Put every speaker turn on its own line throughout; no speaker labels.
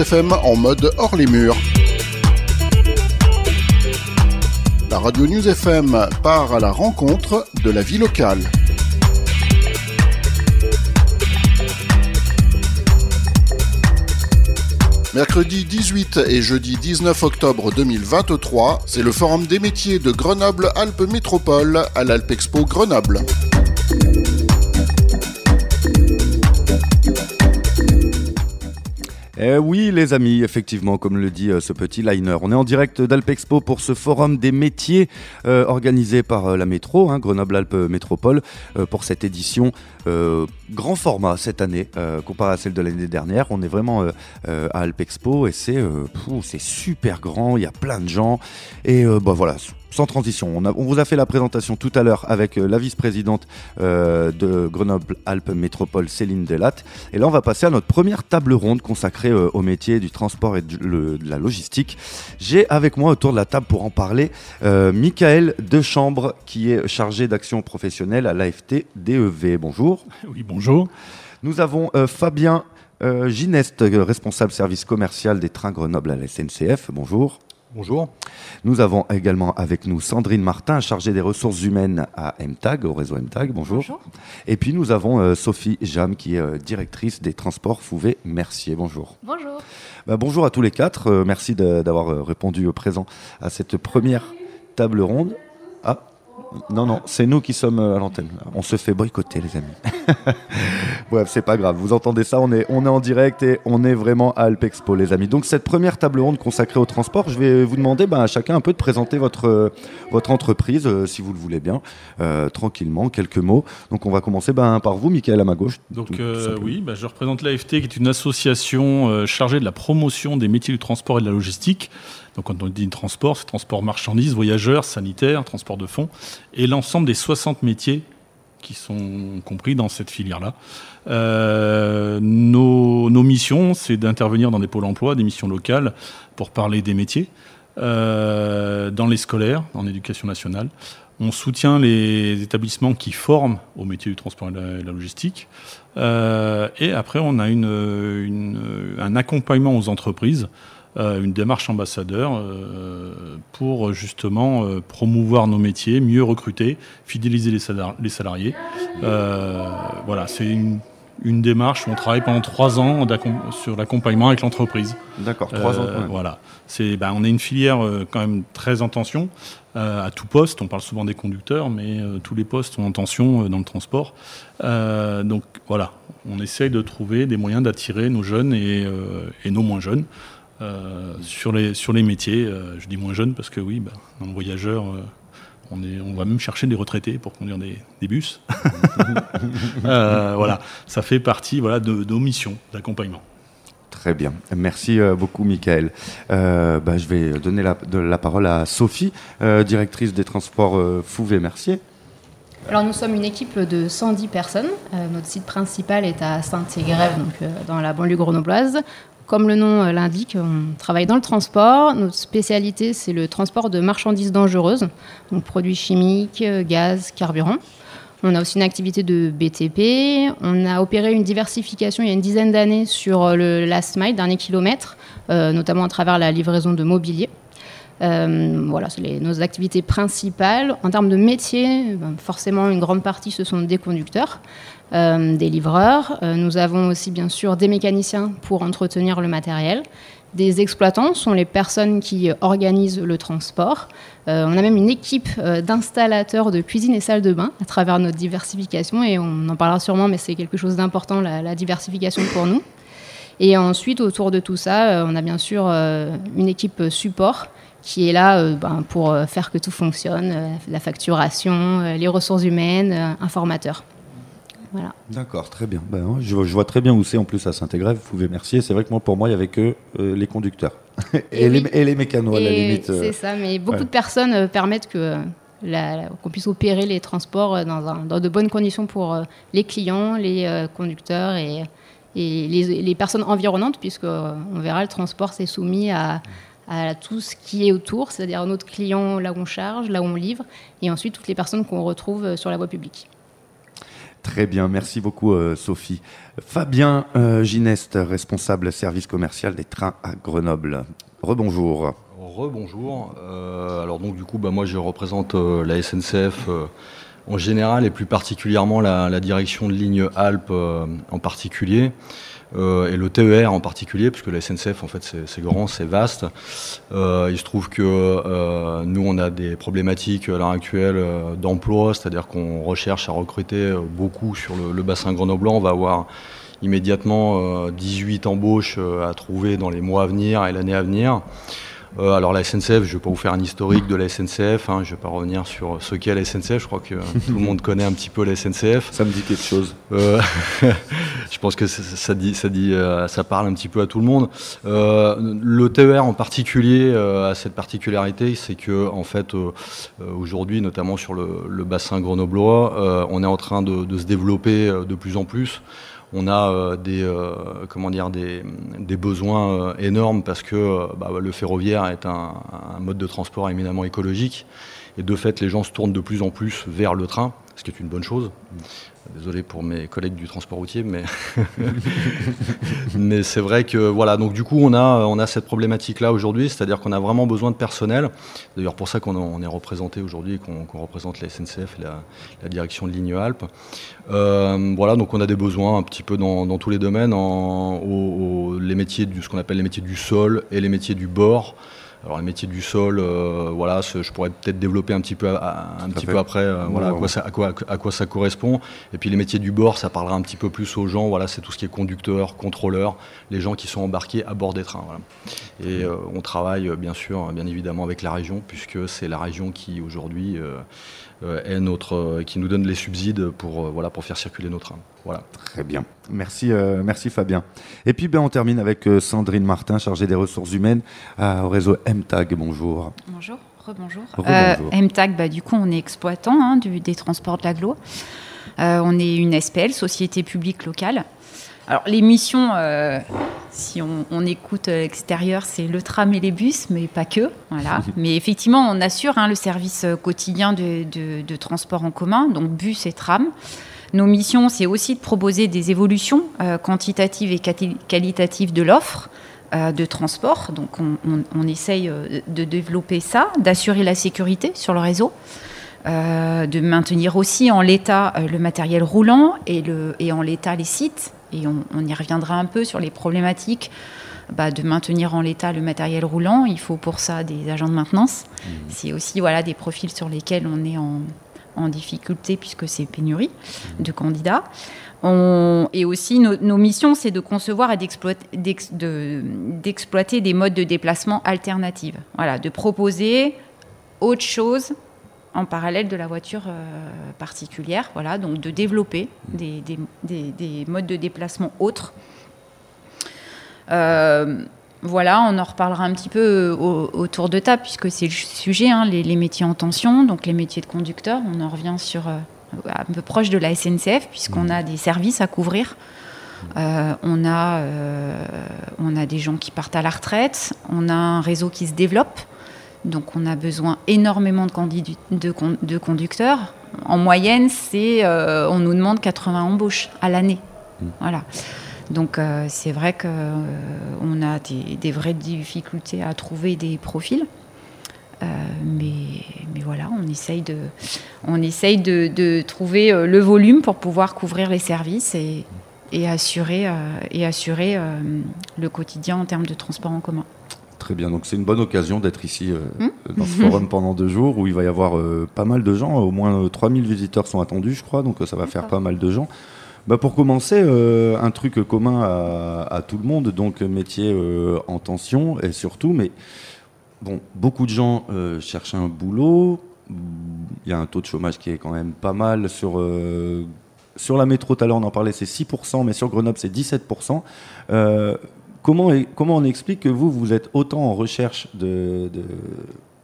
FM en mode hors les murs. La radio News FM part à la rencontre de la vie locale. Mercredi 18 et jeudi 19 octobre 2023, c'est le Forum des métiers de Grenoble-Alpes Métropole à l'Alpexpo Grenoble.
Eh oui, les amis, effectivement, comme le dit euh, ce petit liner. On est en direct d'Alpexpo pour ce forum des métiers euh, organisé par euh, la métro, hein, Grenoble-Alpes Métropole, pour cette édition grand format cette année, comparé à celle de l'année dernière. On est vraiment à Alpexpo et c'est super grand, il y a plein de gens. Et bah, voilà, sans transition. On, vous a fait la présentation tout à l'heure avec euh, la vice-présidente euh, de Grenoble-Alpes Métropole, Céline Delatte. Et là, on va passer à notre première table ronde consacrée euh, au métier du transport et de, la logistique. J'ai avec moi autour de la table pour en parler Michael Dechambre, qui est chargé d'action professionnelle à l'AFT DEV. Bonjour.
Oui, bonjour.
Nous avons Fabien Gineste, responsable service commercial des trains Grenoble à la SNCF. Bonjour.
Bonjour.
Nous avons également avec nous Sandrine Martin, chargée des ressources humaines à MTAG, au réseau MTAG. Bonjour.
Bonjour.
Et puis nous avons euh, Sophie Jam, qui est euh, directrice des transports Fouvet-Mercier. Bonjour.
Bonjour.
Bah, bonjour à tous les quatre. Euh, merci d'avoir répondu au présent à cette première table ronde. Ah, non, non, c'est nous qui sommes à l'antenne. On se fait boycotter, les amis. Bref, c'est pas grave. Vous entendez ça, on est, on est en direct et on est vraiment à Alpexpo, les amis. Donc, cette première table ronde consacrée au transport, je vais vous demander ben, à chacun un peu de présenter votre, votre entreprise, euh, si vous le voulez bien, euh, tranquillement, quelques mots. Donc, on va commencer ben, par vous, Michael, à ma gauche.
Donc, euh, oui, ben, je représente l'AFT, qui est une association chargée de la promotion des métiers du transport et de la logistique. Donc quand on dit transport, c'est transport marchandises, voyageurs, sanitaires, transport de fonds, et l'ensemble des 60 métiers qui sont compris dans cette filière-là. Euh, nos, missions, c'est d'intervenir dans des pôles emploi, des missions locales, pour parler des métiers, euh, dans les scolaires, en éducation nationale. On soutient les établissements qui forment au métier du transport et de la, logistique. Euh, et après, on a un accompagnement aux entreprises une démarche ambassadeur euh, pour justement euh, promouvoir nos métiers, mieux recruter, fidéliser les, salariés. voilà, c'est une, démarche où on travaille pendant trois ans sur l'accompagnement avec l'entreprise.
D'accord, trois ans.
Voilà, c'est, ben, on est une filière quand même très en tension à tout poste. On parle souvent des conducteurs, mais tous les postes sont en tension dans le transport. donc voilà, on essaye de trouver des moyens d'attirer nos jeunes et nos moins jeunes. Euh, sur, les, sur les métiers. Euh, je dis moins jeunes parce que oui, bah, dans le voyageur, euh, on, est, on va même chercher des retraités pour conduire des, des bus. voilà, ça fait partie voilà, de, nos missions d'accompagnement.
Très bien. Merci beaucoup, Michael. bah, je vais donner la, de la parole à Sophie, directrice des transports Fouvet-Mercier.
Alors nous sommes une équipe de 110 personnes. notre site principal est à Saint-Égrève, donc dans la banlieue grenobloise. Comme le nom euh, l'indique, on travaille dans le transport. Notre spécialité, c'est le transport de marchandises dangereuses, donc produits chimiques, euh, gaz, carburant. On a aussi une activité de BTP. On a opéré une diversification il y a une dizaine d'années sur euh, le last mile, dernier kilomètre, notamment à travers la livraison de mobilier. Voilà, c'est nos activités principales. En termes de métier, ben, forcément, une grande partie, ce sont des conducteurs. Euh, des livreurs. Euh, nous avons aussi bien sûr des mécaniciens pour entretenir le matériel. Des exploitants sont les personnes qui organisent le transport. Euh, on a même une équipe d'installateurs de cuisine et salle de bain à travers notre diversification et on en parlera sûrement, mais c'est quelque chose d'important la, diversification pour nous. Et ensuite, autour de tout ça, on a bien sûr une équipe support qui est là ben, pour faire que tout fonctionne, la facturation, les ressources humaines, informateurs.
D'accord, très bien. Ben, je, vois très bien où c'est en plus à Saint-Égrève, vous pouvez remercier. C'est vrai que moi, pour moi, il n'y avait que euh, les conducteurs et, les, et, les, mécanos à la limite.
Euh. C'est ça, mais beaucoup de personnes euh, permettent que qu'on puisse opérer les transports dans, de bonnes conditions pour les clients, les conducteurs et, les, personnes environnantes, puisqu'on verra, le transport c'est soumis à, à tout ce qui est autour, c'est-à-dire notre client là où on charge, là où on livre, et ensuite toutes les personnes qu'on retrouve sur la voie publique.
Très bien, merci beaucoup Sophie. Fabien Gineste, responsable service commercial des trains à Grenoble. Rebonjour.
Rebonjour. alors donc du coup, bah, moi je représente la SNCF en général et plus particulièrement la, direction de ligne Alpes en particulier. Euh, et le TER en particulier, puisque la SNCF en fait c'est grand, c'est vaste. Euh, il se trouve que euh, nous on a des problématiques à l'heure actuelle d'emploi, c'est-à-dire qu'on recherche à recruter beaucoup sur le, bassin grenoblois. On va avoir immédiatement 18 embauches à trouver dans les mois à venir et l'année à venir. Euh, alors la SNCF, je ne vais pas vous faire un historique de la SNCF, hein, je ne vais pas revenir sur ce qu'est la SNCF, je crois que tout le monde connaît un petit peu la SNCF.
Ça me dit quelque chose.
Euh, je pense que ça, dit, ça, dit, euh, ça parle un petit peu à tout le monde. le TER en particulier a cette particularité, c'est que en fait aujourd'hui, notamment sur le, bassin grenoblois, on est en train de se développer de plus en plus on a euh, des, euh, comment dire, des, besoins euh, énormes parce que bah, le ferroviaire est un, mode de transport éminemment écologique. Et de fait, les gens se tournent de plus en plus vers le train, ce qui est une bonne chose. Désolé pour mes collègues du transport routier, mais, mais c'est vrai que voilà. Donc du coup, on a, on a cette problématique-là aujourd'hui, c'est-à-dire qu'on a vraiment besoin de personnel. D'ailleurs, pour ça qu'on est représenté aujourd'hui, qu'on représente la SNCF et la, direction de ligne Alpes. Euh, voilà, donc on a des besoins un petit peu dans, tous les domaines, en, les métiers du, ce qu'on appelle les métiers du sol et les métiers du bord. Alors les métiers du sol, euh, voilà, je pourrais peut-être développer un petit peu, un petit peu après, euh, voilà, à, quoi ça, à, quoi, à quoi ça correspond. Et puis les métiers du bord, ça parlera un petit peu plus aux gens. Voilà, c'est tout ce qui est conducteur, contrôleur, les gens qui sont embarqués à bord des trains. Voilà. Et euh, on travaille bien sûr, bien évidemment, avec la région, puisque c'est la région qui aujourd'hui euh, est notre, euh, qui nous donne les subsides pour, euh, voilà, pour faire circuler nos trains. Voilà.
Très bien. Merci, merci Fabien. Et puis ben, on termine avec Sandrine Martin, chargée des ressources humaines au réseau MTAG. Bonjour.
Bonjour. Rebonjour. MTAG, bah, du coup, on est exploitant hein, des transports de l'aglo. on est une SPL, Société publique locale. Alors les missions, euh, si on, écoute l'extérieur, c'est le tram et les bus, mais pas que. Voilà. mais effectivement, on assure hein, le service quotidien de, transport en commun, donc bus et tram. Nos missions, c'est aussi de proposer des évolutions euh, quantitatives et qualitatives de l'offre euh, de transport. Donc on, essaye de développer ça, d'assurer la sécurité sur le réseau. de maintenir aussi en l'état le matériel roulant et, le, et en l'état les sites et on, y reviendra un peu sur les problématiques bah, de maintenir en l'état le matériel roulant. Il faut pour ça des agents de maintenance. Mmh. C'est aussi voilà, des profils sur lesquels on est en, difficulté puisque c'est pénurie de candidats. et aussi, nos missions, c'est de concevoir et d'exploiter des modes de déplacement alternatifs. Voilà, de proposer autre chose en parallèle de la voiture euh, particulière, voilà, donc de développer des, modes de déplacement autres. Euh, voilà, on en reparlera un petit peu autour de table, puisque c'est le sujet, hein, les, métiers en tension, donc les métiers de conducteur. On en revient sur euh, un peu proche de la SNCF, puisqu'on a des services à couvrir. on, a, on a des gens qui partent à la retraite, on a un réseau qui se développe. Donc on a besoin énormément de, conducteurs. En moyenne, c'est, euh, on nous demande 80 embauches à l'année. Mmh. Voilà. Donc euh, c'est vrai qu'on euh, a des, vraies difficultés à trouver des profils. mais, voilà, on essaye de, on essaye de, trouver le volume pour pouvoir couvrir les services et, assurer, et assurer le quotidien en termes de transport en commun.
Très bien, donc c'est une bonne occasion d'être ici euh, hmm dans ce forum pendant deux jours où il va y avoir euh, pas mal de gens, au moins 3000 visiteurs sont attendus je crois, donc ça va faire pas mal de gens. Bah pour commencer, euh, un truc commun à, tout le monde, donc métier en tension et surtout, mais bon, beaucoup de gens cherchent un boulot, il y a un taux de chômage qui est quand même pas mal sur... sur la métro, tout à l'heure on en parlait, c'est 6%, mais sur Grenoble c'est 17%. Comment, comment on explique que vous, vous êtes autant en recherche de,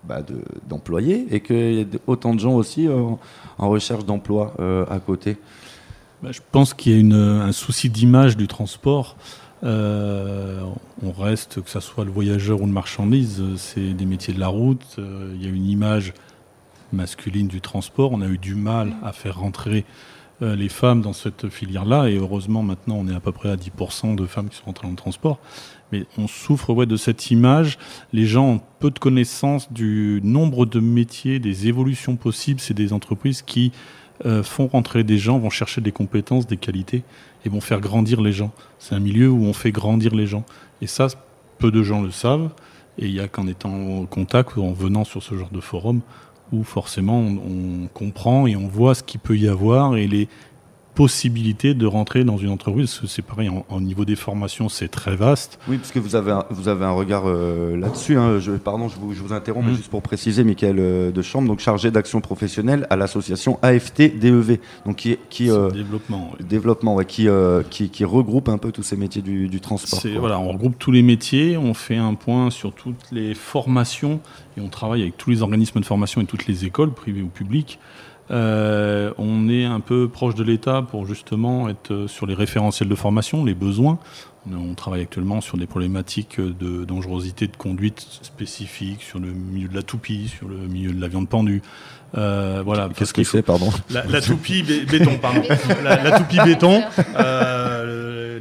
bah, d'employés et qu'il y ait autant de gens aussi euh, en, recherche d'emploi euh, à côté?
Bah, Je pense qu'il y a un souci d'image du transport. Euh, on reste, que ce soit le voyageur ou le marchandise, c'est des métiers de la route. il y a une image masculine du transport. On a eu du mal à faire rentrer les femmes dans cette filière-là. Et heureusement, maintenant, on est à peu près à 10% de femmes qui sont entrées dans le transport. Mais on souffre ouais, de cette image. Les gens ont peu de connaissances du nombre de métiers, des évolutions possibles. C'est des entreprises qui euh, font rentrer des gens, vont chercher des compétences, des qualités et vont faire grandir les gens. C'est un milieu où on fait grandir les gens. Et ça, peu de gens le savent. Et il n'y a qu'en étant en contact ou en venant sur ce genre de forum où forcément on, on comprend et on voit ce qu'il peut y avoir et les, possibilité de rentrer dans une entreprise C'est pareil, en, niveau des formations, c'est très vaste.
Oui, parce que vous avez un, vous avez un regard euh, là-dessus. Hein. Je, pardon, je vous, je vous interromps, mais mm. juste pour préciser, Michael euh, de Chambre, donc chargé d'action professionnelle à l'association AFT DEV, donc qui, qui
euh, développement,
développement, ouais, qui, qui, qui, regroupe un peu tous ces métiers du, du transport.
Voilà, on regroupe tous les métiers, on fait un point sur toutes les formations et on travaille avec tous les organismes de formation et toutes les écoles, privées ou publiques. Euh, on est un peu proche de l'État pour justement être sur les référentiels de formation, les besoins. On travaille actuellement sur des problématiques de dangerosité de conduite spécifiques, sur le milieu de la toupie, sur le milieu de la viande pendue.
Euh, voilà. Qu'est-ce que c'est, pardon
la, toupie béton, pardon. la, toupie béton. Euh,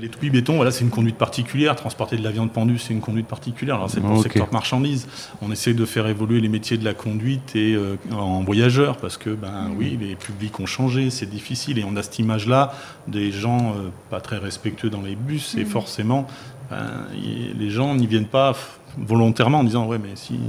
les toupies béton, voilà, c'est une conduite particulière. Transporter de la viande pendue, c'est une conduite particulière. Alors c'est pour le secteur marchandise. On essaie de faire évoluer les métiers de la conduite et euh, en voyageurs parce que, ben mmh. oui, les publics ont changé, c'est difficile et on a cette image-là des gens euh, pas très respectueux dans les bus et mmh. forcément, ben, les gens n'y viennent pas volontairement en disant ouais mais si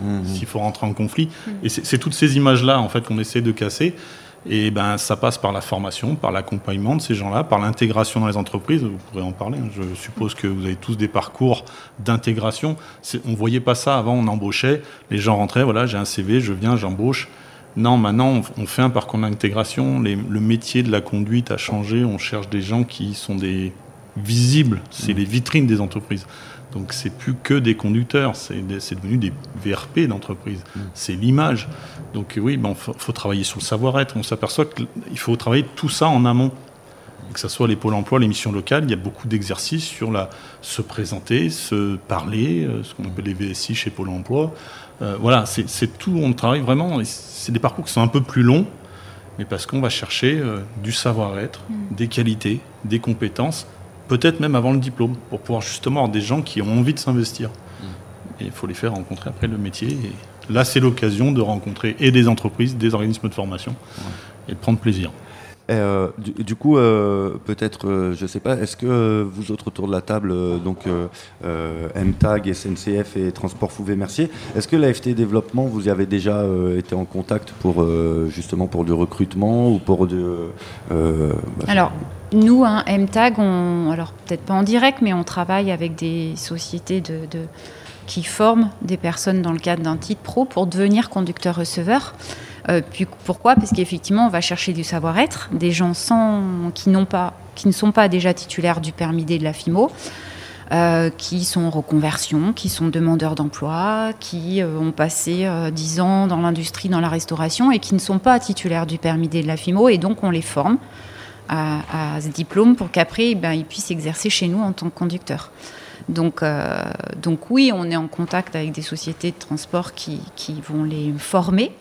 mmh. s'il faut rentrer en conflit et c'est toutes ces images là en fait qu'on essaie de casser et ben, ça passe par la formation, par l'accompagnement de ces gens-là, par l'intégration dans les entreprises. Vous pourrez en parler. Hein. Je suppose que vous avez tous des parcours d'intégration. On ne voyait pas ça avant, on embauchait. Les gens rentraient, voilà, j'ai un CV, je viens, j'embauche. Non, maintenant, on fait un parcours d'intégration. Le métier de la conduite a changé. On cherche des gens qui sont des visibles. C'est mmh. les vitrines des entreprises. Donc c'est plus que des conducteurs, c'est devenu des VRP d'entreprise. Mm. C'est l'image. Donc oui, il ben, faut, travailler sur le savoir-être. On s'aperçoit qu'il faut travailler tout ça en amont. Que ce soit les pôles emploi, les missions locales, il y a beaucoup d'exercices sur la se présenter, se parler, euh, ce qu'on appelle les VSI chez Pôle emploi. Euh, voilà, c'est tout. On travaille vraiment. C'est des parcours qui sont un peu plus longs, mais parce qu'on va chercher euh, du savoir-être, mm. des qualités, des compétences peut-être même avant le diplôme, pour pouvoir justement avoir des gens qui ont envie de s'investir. Mm. Et il faut les faire rencontrer après le métier. Et là, c'est l'occasion de rencontrer et des entreprises, des organismes de formation, et de prendre plaisir.
Euh, du, coup, euh, peut-être, euh, je ne sais pas, est-ce que vous autres autour de la table, donc MTAG, SNCF et Transport Fouvet-Mercier, est-ce que l'AFT Développement, vous y avez déjà été en contact pour justement pour du recrutement ou pour de...
Alors, nous, hein, MTAG, alors peut-être pas en direct, mais on travaille avec des sociétés qui forment des personnes dans le cadre d'un titre pro pour devenir conducteur-receveur. Euh, pourquoi? Parce qu'effectivement, on va chercher du savoir-être, des gens qui ne sont pas déjà titulaires du permis D de la FIMO, euh, qui sont en reconversion, qui sont demandeurs d'emploi, qui euh, ont passé 10 ans dans l'industrie, dans la restauration, et qui ne sont pas titulaires du permis D de la FIMO, et donc on les forme à, ce diplôme pour qu'après, eh ben, ils puissent exercer chez nous en tant que conducteur. Donc, donc oui, on est en contact avec des sociétés de transport qui, qui vont les former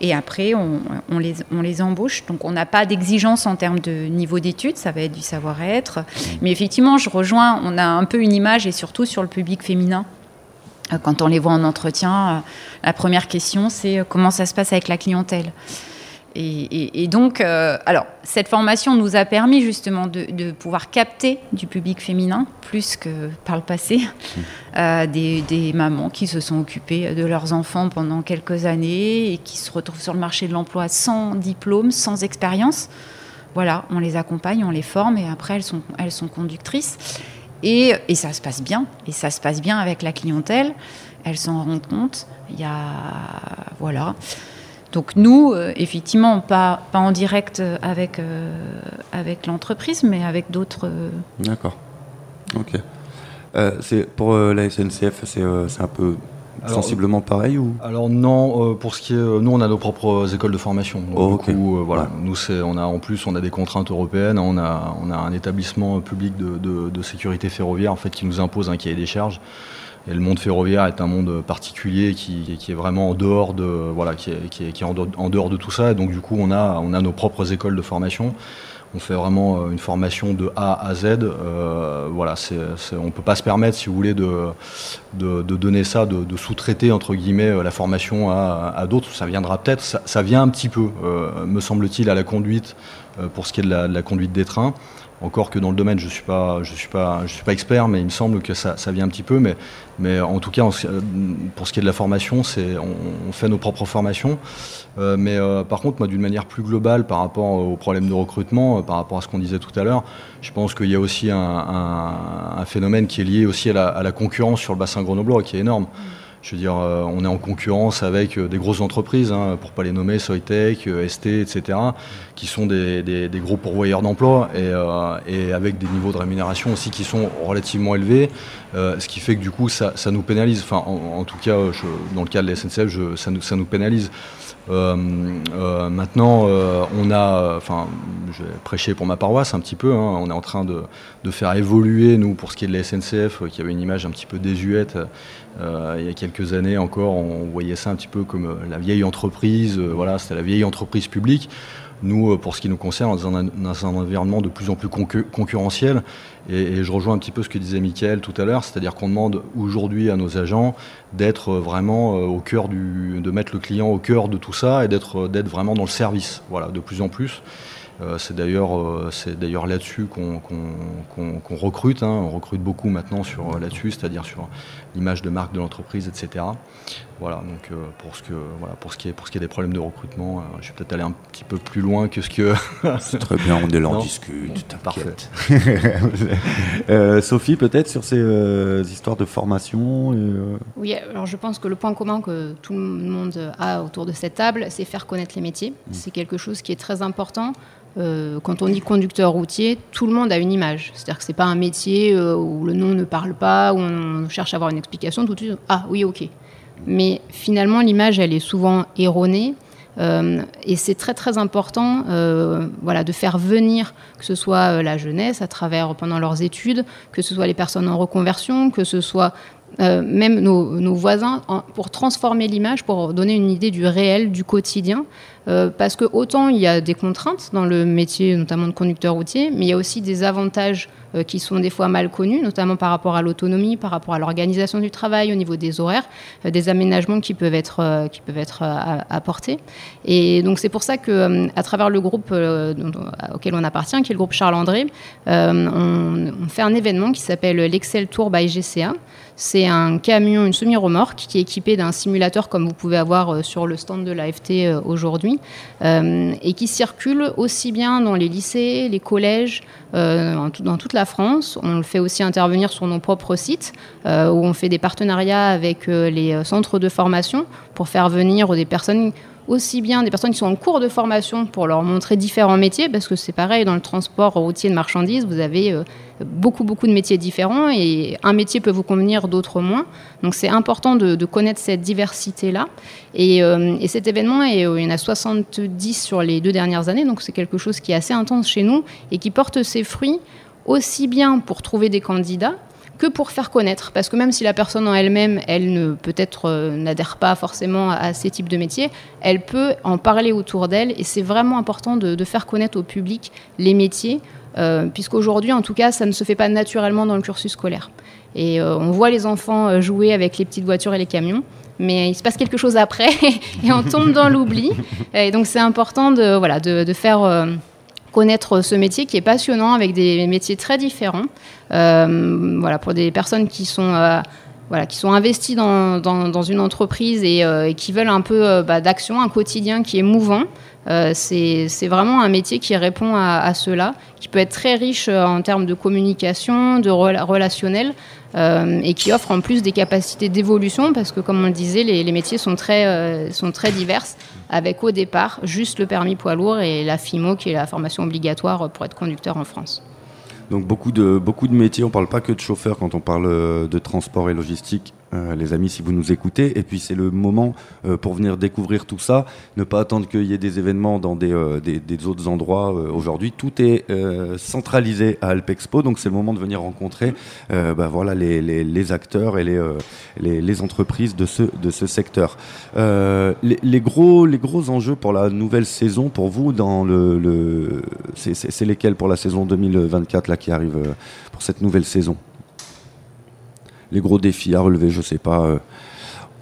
et après, on, les, on les embauche. Donc, on n'a pas d'exigence en termes de niveau d'études, ça va être du savoir-être. Mais effectivement, je rejoins, on a un peu une image, et surtout sur le public féminin. Euh, quand on les voit en entretien, euh, la première question, c'est euh, comment ça se passe avec la clientèle? Et, donc, euh, alors, cette formation nous a permis justement de, pouvoir capter du public féminin, plus que par le passé, mmh. euh, des, mamans qui se sont occupées de leurs enfants pendant quelques années et qui se retrouvent sur le marché de l'emploi sans diplôme, sans expérience. Voilà, on les accompagne, on les forme et après elles sont, elles sont conductrices. Et, et ça se passe bien, et ça se passe bien avec la clientèle. Elles s'en rendent compte. Il y a. Voilà. Donc nous, euh, effectivement, pas, pas en direct avec, euh, avec l'entreprise, mais avec d'autres. Euh,
D'accord. Ok. c'est pour la SNCF, c'est un peu sensiblement pareil ou?
Alors non, pour ce qui est, nous on a nos propres écoles de formation.
Oh,
voilà, nous c'est, on a en plus on a des contraintes européennes, on a, on a un établissement public de, de, sécurité ferroviaire en fait qui nous impose un cahier des charges. Et le monde ferroviaire est un monde particulier qui, est vraiment en dehors de, voilà, qui est, qui est, en, dehors de tout ça. Et donc du coup, on a, on a nos propres écoles de formation. On fait vraiment euh, une formation de A à Z. Euh, voilà, on ne peut pas se permettre, si vous voulez, de, de, donner ça, de, sous-traiter entre guillemets euh, la formation à, à d'autres. Ça viendra peut-être, ça, vient un petit peu, me semble-t-il, à la conduite pour ce qui est de la conduite des trains. Encore que dans le domaine, je ne suis, pas, suis, suis pas expert, mais il me semble que ça, ça vient un petit peu. Mais, mais en tout cas, pour ce qui est de la formation, c'est, on, fait nos propres formations. Euh, mais euh, par contre, moi, d'une manière plus globale par rapport aux problèmes de recrutement, euh, par rapport à ce qu'on disait tout à l'heure, je pense qu'il y a aussi un, phénomène qui est lié aussi à la, à la, concurrence sur le bassin grenoblois, qui est énorme. Je veux dire, euh, on est en concurrence avec euh, des grosses entreprises, hein, pour pas les nommer, Soitec, euh, ST, etc., qui sont des, gros pourvoyeurs d'emplois et, avec des niveaux de rémunération aussi qui sont relativement élevés, ce qui fait que du coup ça, nous pénalise. En, tout cas, dans le cas de la SNCF, ça, nous, pénalise. Maintenant, on a, enfin, je vais pour ma paroisse un petit peu. Hein, on est en train de, de, faire évoluer, nous, pour ce qui est de la SNCF, qui avait une image un petit peu désuète il y a quelques années encore. On voyait ça un petit peu comme la vieille entreprise. voilà, c'était la vieille entreprise publique. Nous, pour ce qui nous concerne, dans un, dans un environnement de plus en plus concurrentiel, et, je rejoins un petit peu ce que disait Mickaël tout à l'heure, c'est-à-dire qu'on demande aujourd'hui à nos agents d'être vraiment au cœur du, de mettre le client au cœur de tout ça et d'être vraiment dans le service, voilà, de plus en plus. Euh, c'est d'ailleurs euh, c'est d'ailleurs là-dessus qu'on qu qu qu recrute. Hein. On recrute beaucoup maintenant sur là-dessus, c'est-à-dire sur l'image de marque de l'entreprise, etc. Voilà. Donc euh, pour ce que voilà pour ce qui est pour ce qui est des problèmes de recrutement, euh, je vais peut-être aller un petit peu plus loin que ce que.
c'est très bien. On est là, on discute.
Parfait.
euh, Sophie, peut-être sur ces euh, histoires de formation. Et,
oui. Alors je pense que le point commun que tout le monde a autour de cette table, c'est faire connaître les métiers. Mmh. C'est quelque chose qui est très important. Euh, quand on dit conducteur routier, tout le monde a une image. C'est-à-dire que ce n'est pas un métier euh, où le nom ne parle pas, où on cherche à avoir une explication, tout de suite, ah oui, ok. Mais finalement, l'image, elle est souvent erronée. Euh, et c'est très très important euh, voilà, de faire venir que ce soit la jeunesse à travers pendant leurs études, que ce soit les personnes en reconversion, que ce soit euh, même nos, voisins, pour transformer l'image, pour donner une idée du réel, du quotidien. Euh, parce que autant il y a des contraintes dans le métier, notamment de conducteur routier, mais il y a aussi des avantages euh, qui sont des fois mal connus, notamment par rapport à l'autonomie, par rapport à l'organisation du travail, au niveau des horaires, euh, des aménagements qui peuvent être, euh, apportés. Et donc c'est pour ça que, à travers le groupe auquel on appartient, qui est le groupe Charles André, on, on fait un événement qui s'appelle l'Excel Tour by GCA. C'est un camion, une semi-remorque qui est équipé d'un simulateur comme vous pouvez avoir sur le stand de l'AFT aujourd'hui euh, et qui circule aussi bien dans les lycées, les collèges, euh, dans toute la France. On le fait aussi intervenir sur nos propres sites euh, où on fait des partenariats avec les centres de formation pour faire venir des personnes aussi bien des personnes qui sont en cours de formation pour leur montrer différents métiers, parce que c'est pareil dans le transport routier de marchandises, vous avez euh, beaucoup beaucoup de métiers différents et un métier peut vous convenir, d'autres moins. Donc c'est important de, connaître cette diversité-là. Et, euh, et, cet événement, est, euh, il y en a 70 sur les deux dernières années, donc c'est quelque chose qui est assez intense chez nous et qui porte ses fruits aussi bien pour trouver des candidats que pour faire connaître. Parce que même si la personne en elle-même, elle ne peut-être euh, n'adhère pas forcément à ces types de métiers, elle peut en parler autour d'elle. Et c'est vraiment important de, faire connaître au public les métiers, euh, puisqu'aujourd'hui, en tout cas, ça ne se fait pas naturellement dans le cursus scolaire. Et euh, on voit les enfants jouer avec les petites voitures et les camions mais il se passe quelque chose après et on tombe dans l'oubli. Et donc c'est important de, voilà, de, faire euh, connaître ce métier qui est passionnant avec des métiers très différents. Euh, voilà, pour des personnes qui sont euh, voilà, qui sont investies dans, dans, une entreprise et, euh, et, qui veulent un peu bah, d'action, un quotidien qui est mouvant. C'est vraiment un métier qui répond à, cela, qui peut être très riche en termes de communication, de relationnel, et qui offre en plus des capacités d'évolution, parce que comme on le disait, les, les métiers sont très, sont très diverses, avec au départ juste le permis poids lourd et la FIMO, qui est la formation obligatoire pour être conducteur en France.
Donc beaucoup de, métiers, on ne parle pas que de chauffeur quand on parle de transport et logistique, euh, les amis, si vous nous écoutez. Et puis c'est le moment euh, pour venir découvrir tout ça, ne pas attendre qu'il y ait des événements dans des, des, autres endroits. Aujourd'hui, tout est centralisé à Alpexpo, donc c'est le moment de venir rencontrer bah, voilà, les, les, acteurs et les, les, entreprises de ce, de ce secteur. Les, gros, les gros enjeux pour la nouvelle saison, pour vous, dans le, le c'est lesquels pour la saison 2024 là, qui arrive pour cette nouvelle saison? Les gros défis à relever, je sais pas. Euh,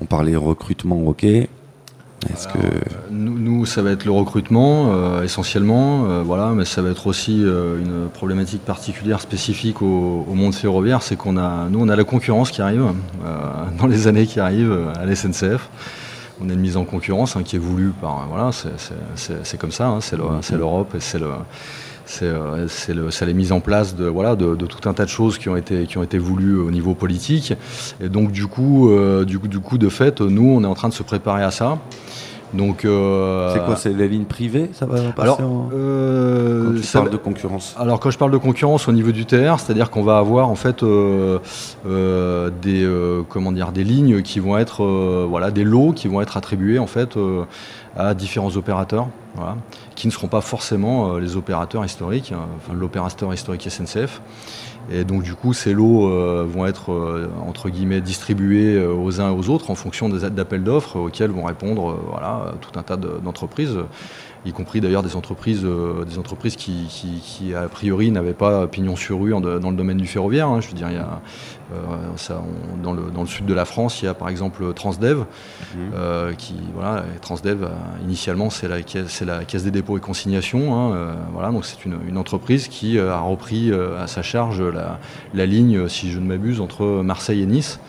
on parlait recrutement, ok.
Est-ce que... Euh, nous, ça va être le recrutement euh, essentiellement, voilà, mais ça va être aussi une problématique particulière spécifique au, monde ferroviaire, c'est qu'on a, nous, on a la concurrence qui arrive dans les années qui arrivent à la SNCF. On a une mise en concurrence hein, qui est voulue par, voilà, c'est comme ça, hein, c'est l'Europe et c'est le c'est la mise en place de, voilà, de, tout un tas de choses qui ont été, qui ont été voulues au niveau politique. Et donc du coup, euh, du, coup, du coup, de fait, nous, on est en train de se préparer à ça.
Donc, euh, c'est quoi C'est les lignes privées Ça va passer alors, en... euh, quand tu parles de concurrence.
Alors, quand je parle de concurrence au niveau du TR, c'est-à-dire qu'on va avoir en fait euh, des comment dire des lignes qui vont être voilà des lots qui vont être attribués en fait à différents opérateurs, voilà, qui ne seront pas forcément euh, les opérateurs historiques, hein, enfin, l'opérateur historique SNCF. Et donc du coup, ces lots euh, vont être euh, entre guillemets distribués aux uns et aux autres en fonction des d'appels d'offres auxquels vont répondre voilà, tout un tas d'entreprises y compris d'ailleurs des entreprises, euh, des entreprises qui, qui, a priori n'avaient pas pignon sur rue dans le domaine du ferroviaire. Hein. Je veux dire, il y a, euh, ça, dans, le, dans, le, sud de la France, il y a par exemple Transdev, mmh. euh, qui voilà, Transdev initialement c'est la, caisse, la caisse des dépôts et consignations. Hein, voilà, donc c'est une, une, entreprise qui a repris à sa charge la, la ligne, si je ne m'abuse, entre Marseille et Nice.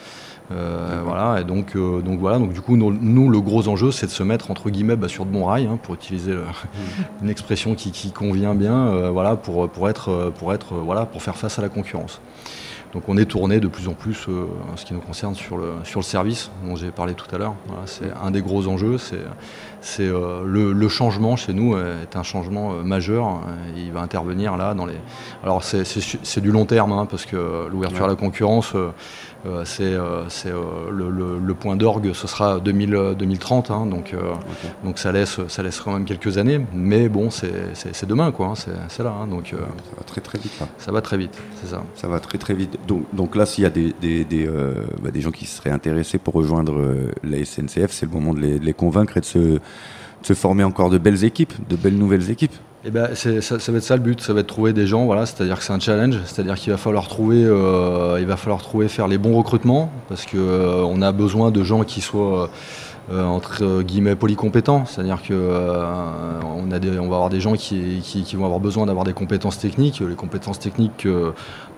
Euh, voilà, et donc, euh, donc voilà, donc du coup, nous, le gros enjeu, c'est de se mettre entre guillemets bah, sur de bons rails, hein, pour utiliser une expression qui, qui convient bien, euh, voilà, pour, pour être, pour être, voilà, pour faire face à la concurrence. Donc on est tourné de plus en plus, en ce qui nous concerne, sur le, sur le service dont j'ai parlé tout à l'heure. Voilà, c'est un des gros enjeux. C'est, c'est le, le, changement chez nous est un changement majeur. il va intervenir là dans les. Alors c'est, c'est, du long terme hein, parce que l'ouverture à la concurrence c'est euh, euh, le, point d'orgue, ce sera 2030, hein, donc, donc ça, laisse, ça laisse quand même quelques années, mais bon, c'est demain, quoi, hein, c'est là. Hein, donc,
ça va très très vite. Là.
Ça va très vite, c'est ça.
Ça va très très vite. Donc, donc là, s'il y a des, des, des, bah, des, gens qui seraient intéressés pour rejoindre la SNCF, c'est le moment de les, convaincre et de se, de se former encore de belles équipes, de belles nouvelles équipes.
Eh ben, ça, ça, va être ça le but, ça va être trouver des gens, voilà, c'est-à-dire que c'est un challenge, c'est-à-dire qu'il va falloir trouver, euh, il va falloir trouver faire les bons recrutements parce que euh, on a besoin de gens qui soient euh, entre guillemets polycompétents, c'est-à-dire que a on va avoir des gens qui, vont avoir besoin d'avoir des compétences techniques, les compétences techniques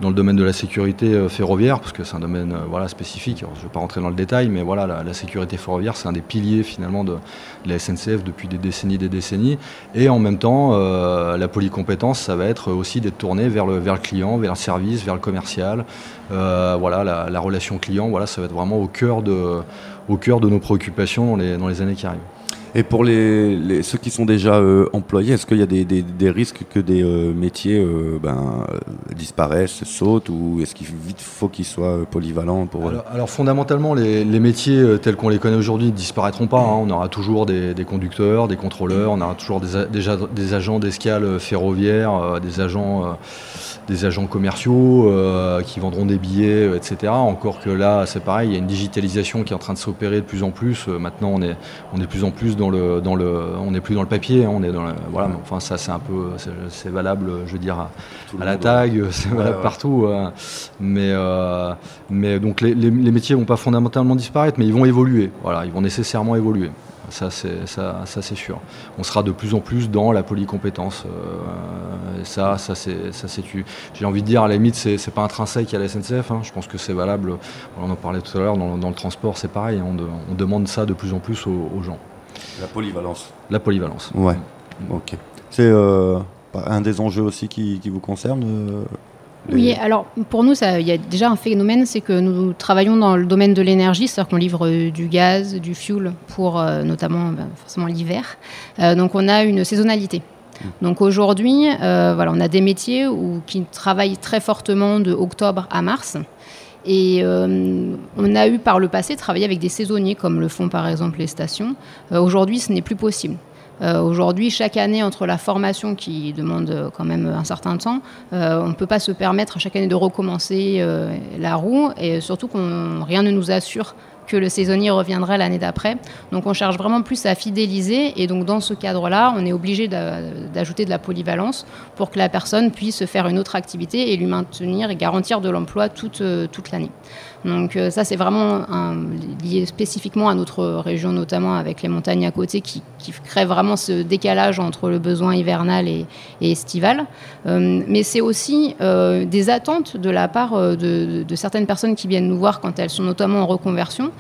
dans le domaine de la sécurité euh, ferroviaire, parce que c'est un domaine euh, spécifique. je ne vais pas rentrer dans le détail, mais voilà, la, sécurité ferroviaire, c'est un des piliers finalement de, la SNCF depuis des décennies des décennies. Et en même temps, euh, la polycompétence, ça va être aussi d'être tourné vers le, client, vers le service, vers le commercial. voilà, la, relation client, voilà, ça va être vraiment au cœur de, au cœur de nos préoccupations dans les, dans les années qui arrivent.
Et pour les, ceux qui sont déjà euh, employés, est-ce qu'il y a des, risques que des euh, métiers euh, ben, disparaissent, sautent, ou est-ce qu'il faut qu'ils soient polyvalents pour
alors, fondamentalement, les, métiers tels qu'on les connaît aujourd'hui ne disparaîtront pas. Hein. On aura toujours des, conducteurs, des contrôleurs, on aura toujours des, des agents d'escale ferroviaire, des agents des agents commerciaux euh, qui vendront des billets, euh, etc. Encore que là, c'est pareil, il y a une digitalisation qui est en train de s'opérer de plus en plus. Euh, maintenant, on est, on est de plus en plus dans le, dans le, on n'est plus dans le papier. Hein, on est dans voilà, enfin ça, c'est un peu, c'est valable, je veux dire, à, la tag, c'est valable partout. mais, mais donc les, les, les métiers vont pas fondamentalement disparaître, mais ils vont évoluer. Voilà, ils vont nécessairement évoluer ça c'est ça, ça c'est sûr. On sera de plus en plus dans la polycompétence. Euh, ça, ça c'est ça c'est J'ai envie de dire à la limite c'est, c'est pas intrinsèque à la SNCF. Hein. Je pense que c'est valable. On en parlait tout à l'heure dans, le transport, c'est pareil. Hein. On, demande ça de plus en plus aux, gens.
La polyvalence.
La polyvalence.
Ouais. Ok. C'est euh, un des enjeux aussi qui, qui vous concerne.
Oui, alors pour nous, il y a déjà un phénomène, c'est que nous travaillons dans le domaine de l'énergie, c'est-à-dire qu'on livre euh, du gaz, du fuel pour euh, notamment ben, forcément l'hiver. Euh, donc on a une saisonnalité. Mmh. Donc aujourd'hui, voilà, on a des métiers où, qui travaillent très fortement de octobre à mars. Et on a eu par le passé travaillé avec des saisonniers, comme le font par exemple les stations. Aujourd'hui, ce n'est plus possible. Aujourd'hui, chaque année, entre la formation qui demande quand même un certain temps, on ne peut pas se permettre chaque année de recommencer la roue et surtout qu'on rien ne nous assure que le saisonnier reviendra l'année d'après. Donc on cherche vraiment plus à fidéliser et donc dans ce cadre-là, on est obligé d'ajouter de la polyvalence pour que la personne puisse faire une autre activité et lui maintenir et garantir de l'emploi toute, euh, toute l'année. Donc euh, ça, c'est vraiment lié spécifiquement à notre région, notamment avec les montagnes à côté, qui, qui crée vraiment ce décalage entre le besoin hivernal et, estival. Euh, mais c'est aussi euh, des attentes de la part de, certaines personnes qui viennent nous voir quand elles sont notamment en reconversion,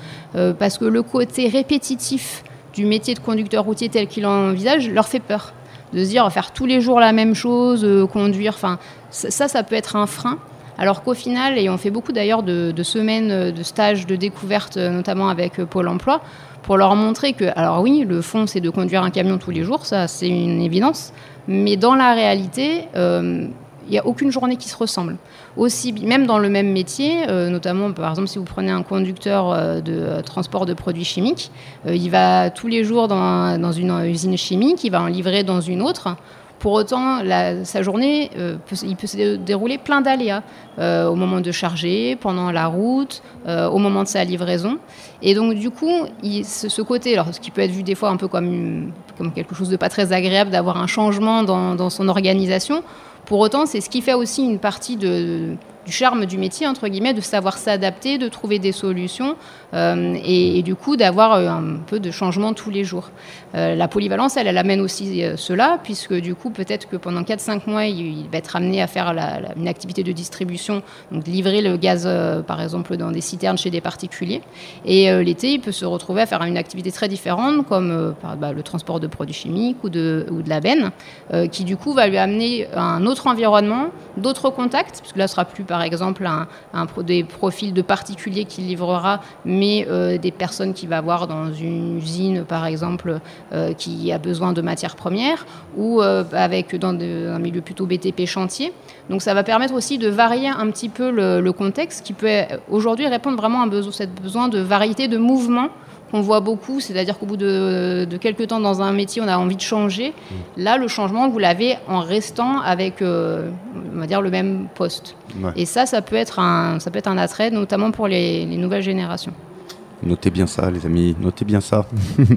parce que le côté répétitif du métier de conducteur routier tel qu'il envisage leur fait peur. De se dire faire tous les jours la même chose, conduire, enfin ça, ça peut être un frein. Alors qu'au final, et on fait beaucoup d'ailleurs de, semaines euh, de stages de découverte, euh, notamment avec euh, Pôle Emploi, pour leur montrer que, alors oui, le fond, c'est de conduire un camion tous les jours, ça c'est une évidence, mais dans la réalité, il n'y a aucune journée qui se ressemble. Aussi, même dans le même métier, notamment par exemple si vous prenez un conducteur de transport de produits chimiques, il va tous les jours dans, dans, une usine chimique, il va en livrer dans une autre. Pour autant, sa journée, euh, il peut se dérouler plein d'aléas euh, au moment de charger, pendant la route, euh, au moment de sa livraison. Et donc, du coup, ce, côté, alors, ce qui peut être vu des fois un peu comme, quelque chose de pas très agréable d'avoir un changement dans son organisation, pour autant, c'est ce qui fait aussi une partie de, du charme du métier, entre guillemets, de savoir s'adapter, de trouver des solutions euh, et, du coup d'avoir euh, un peu de changement tous les jours. Euh, la polyvalence, elle, elle amène aussi cela, puisque du coup, peut-être que pendant 4-5 mois, il, va être amené à faire une activité de distribution, donc livrer le gaz, par exemple, dans des citernes chez des particuliers. Et l'été, il peut se retrouver à faire une activité très différente, comme bah, le transport de produits chimiques ou de, ou de la benne, qui du coup va lui amener un autre environnement, d'autres contacts, puisque là, ce sera plus par exemple un, des profils de particuliers qu'il livrera, mais euh, des personnes qu'il va avoir dans une usine, par exemple, euh, qui a besoin de matières premières, ou euh, avec dans un milieu plutôt BTP chantier. Donc ça va permettre aussi de varier un petit peu le, contexte, qui peut aujourd'hui répondre vraiment à un besoin, besoin de variété de mouvement qu'on voit beaucoup, c'est-à-dire qu'au bout de, quelques temps dans un métier, on a envie de changer. Mm. Là, le changement, vous l'avez en restant avec, euh, on va dire, le même poste. Et ça, ça peut être un, ça peut être un attrait, notamment pour les nouvelles générations.
Notez bien ça, les amis, notez bien ça.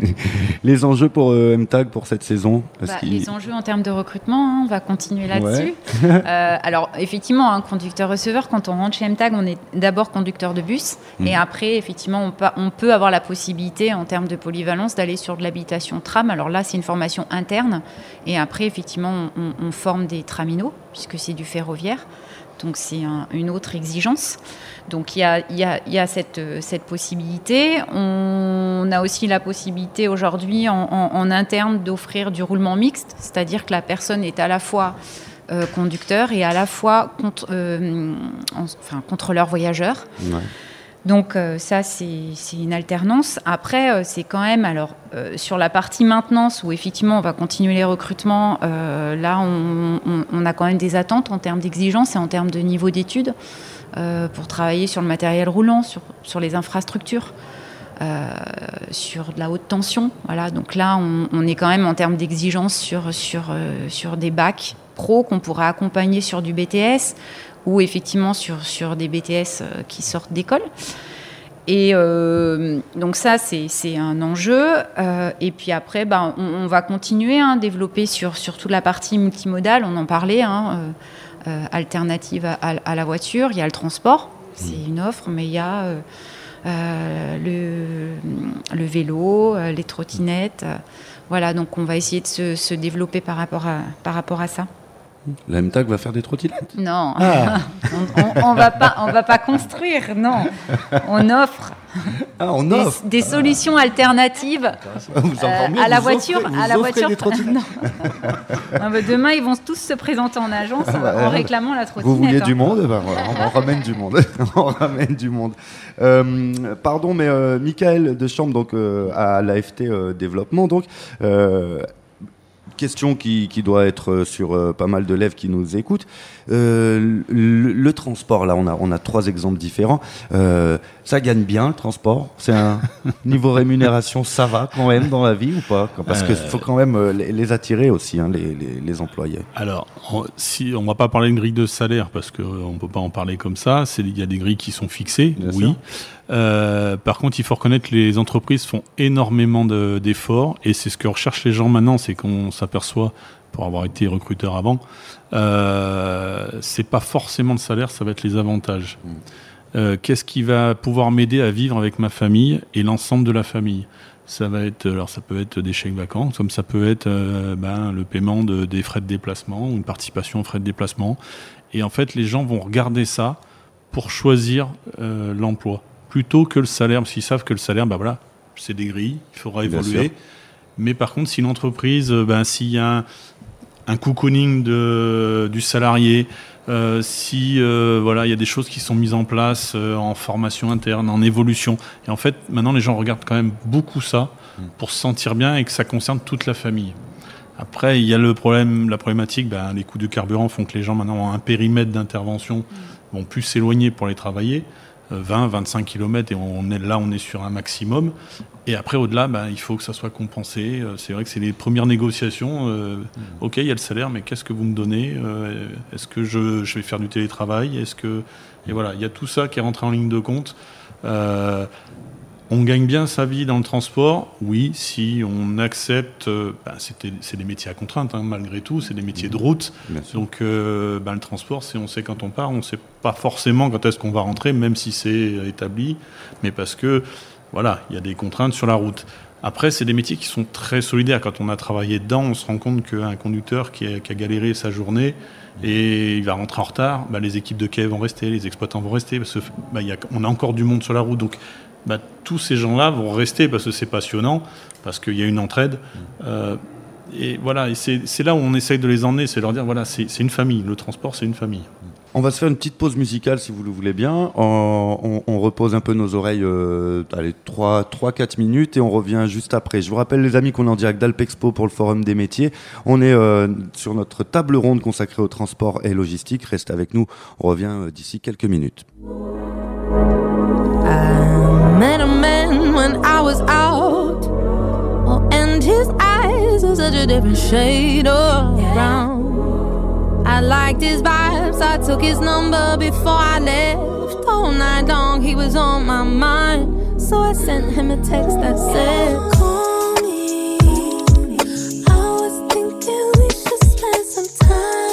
les enjeux pour euh, MTAG pour cette saison
bah, Les enjeux en termes de recrutement, hein, on va continuer là-dessus. Euh, alors, effectivement, un conducteur-receveur, quand on rentre chez MTAG, on est d'abord conducteur de bus. Mm. Et après, effectivement, on, peut avoir la possibilité, en termes de polyvalence, d'aller sur de l'habitation tram. Alors là, c'est une formation interne. Et après, effectivement, on, forme des traminots, puisque c'est du ferroviaire. Donc, c'est une autre exigence. Donc il y a, cette, possibilité. On a aussi la possibilité aujourd'hui en, interne d'offrir du roulement mixte, c'est-à-dire que la personne est à la fois euh, conducteur et à la fois euh, contrôleur voyageur. Donc euh, ça, c'est une alternance. Après, c'est quand même, alors, sur la partie maintenance, où effectivement, on va continuer les recrutements, là, on, a quand même des attentes en termes d'exigence et en termes de niveau d'études. Euh, pour travailler sur le matériel roulant, sur, les infrastructures. Euh, sur de la haute tension. Voilà, donc là, on, est quand même en termes d'exigence sur, sur, euh, sur des bacs pro qu'on pourrait accompagner sur du BTS ou effectivement sur, sur des BTS qui sortent d'école. Et donc ça, c'est un enjeu. et puis après, ben, on, va continuer à hein, développer sur, sur toute la partie multimodale. On en parlait. Hein, euh, alternative à, la voiture. Il y a le transport, c'est une offre, mais il y a euh, euh, le, le, vélo, les trottinettes. voilà, donc on va essayer de se, se développer par rapport à, par rapport à ça.
La MTAG va faire des trottinettes
Non, ah. on ne va, pas, on va pas construire, non. On offre,
ah, on
offre. Des, solutions alternatives euh, à la voiture. à la voiture. Ah, bah, demain, ils vont tous se présenter en agence en réclamant la trottinette.
Vous vouliez du hein. monde ben On ramène du monde. on ramène du monde. Euh, pardon, mais euh, Michael de Chambre, donc, à l'AFT Développement, donc question qui, doit être sur pas mal de lèvres qui nous écoutent. le, transport, là, on a, on a trois exemples différents. ça gagne bien le transport? C'est un niveau rémunération, ça va quand même dans la vie ou pas? Parce qu'il faut quand même les, attirer aussi, hein, les, les, employés.
Alors, on, si on va pas parler de grille de salaire parce qu'on ne peut pas en parler comme ça. Il y a des grilles qui sont fixées, oui. Euh, par contre, il faut reconnaître que les entreprises font énormément d'efforts et c'est ce que recherchent les gens maintenant, c'est qu'on s'aperçoit, pour avoir été recruteur avant, euh, c'est pas forcément le salaire, ça va être les avantages. Mm. Euh, qu'est-ce qui va pouvoir m'aider à vivre avec ma famille et l'ensemble de la famille? Ça va être, alors ça peut être des chèques vacances, comme ça peut être euh, ben, le paiement de, des frais de déplacement ou une participation aux frais de déplacement. Et en fait, les gens vont regarder ça pour choisir l'emploi plutôt que le salaire, parce qu'ils savent que le salaire, ben voilà, c'est des grilles, il faudra évoluer. Mais par contre, si l'entreprise, euh, ben, s'il y a un, un cocooning de, du salarié, euh, si euh, voilà, il y a des choses qui sont mises en place euh, en formation interne, en évolution. Et en fait, maintenant, les gens regardent quand même beaucoup ça pour se sentir bien et que ça concerne toute la famille. Après, il y a le problème, la problématique, ben, les coûts de carburant font que les gens maintenant ont un périmètre d'intervention, vont plus s'éloigner pour les travailler. 20, 25 km et on est là, on est sur un maximum. Et après, au-delà, ben, il faut que ça soit compensé. Euh, c'est vrai que c'est les premières négociations. Euh, mmh. Ok, il y a le salaire, mais qu'est-ce que vous me donnez? Euh, Est-ce que je, je, vais faire du télétravail? Est-ce que et voilà, il y a tout ça qui est rentré en ligne de compte. On gagne bien sa vie dans le transport, oui, si on accepte. Ben, c'est des métiers à contrainte, hein, malgré tout, c'est des métiers de route. Donc, ben, le transport, c'est on sait quand on part, on ne sait pas forcément quand est-ce qu'on va rentrer, même si c'est établi, mais parce que voilà, il y a des contraintes sur la route. Après, c'est des métiers qui sont très solidaires. Quand on a travaillé dedans, on se rend compte qu'un conducteur qui a, galéré sa journée et il va rentrer en retard, bah, les équipes de quai vont rester, les exploitants vont rester, parce qu'on bah, a, encore du monde sur la route. Donc, bah, tous ces gens-là vont rester parce que c'est passionnant, parce qu'il y a une entraide. Euh, et voilà, c'est là où on essaye de les emmener, c'est leur dire voilà, c'est une famille. Le transport, c'est une famille.
On va se faire une petite pause musicale si vous le voulez bien. On, repose un peu nos oreilles, euh, allez, 3-4 minutes et on revient juste après. Je vous rappelle les amis qu'on est en direct d'Alpexpo pour le Forum des métiers. On est euh, sur notre table ronde consacrée au transport et logistique. Reste avec nous, on revient euh, d'ici quelques minutes.
met a man when I
was out. Oh, and his eyes are such a different shade of
brown. I
liked his vibes, I took his number before I left. All night long, he was on my mind. So I sent him a text that said, Call me. I was thinking we should spend some time.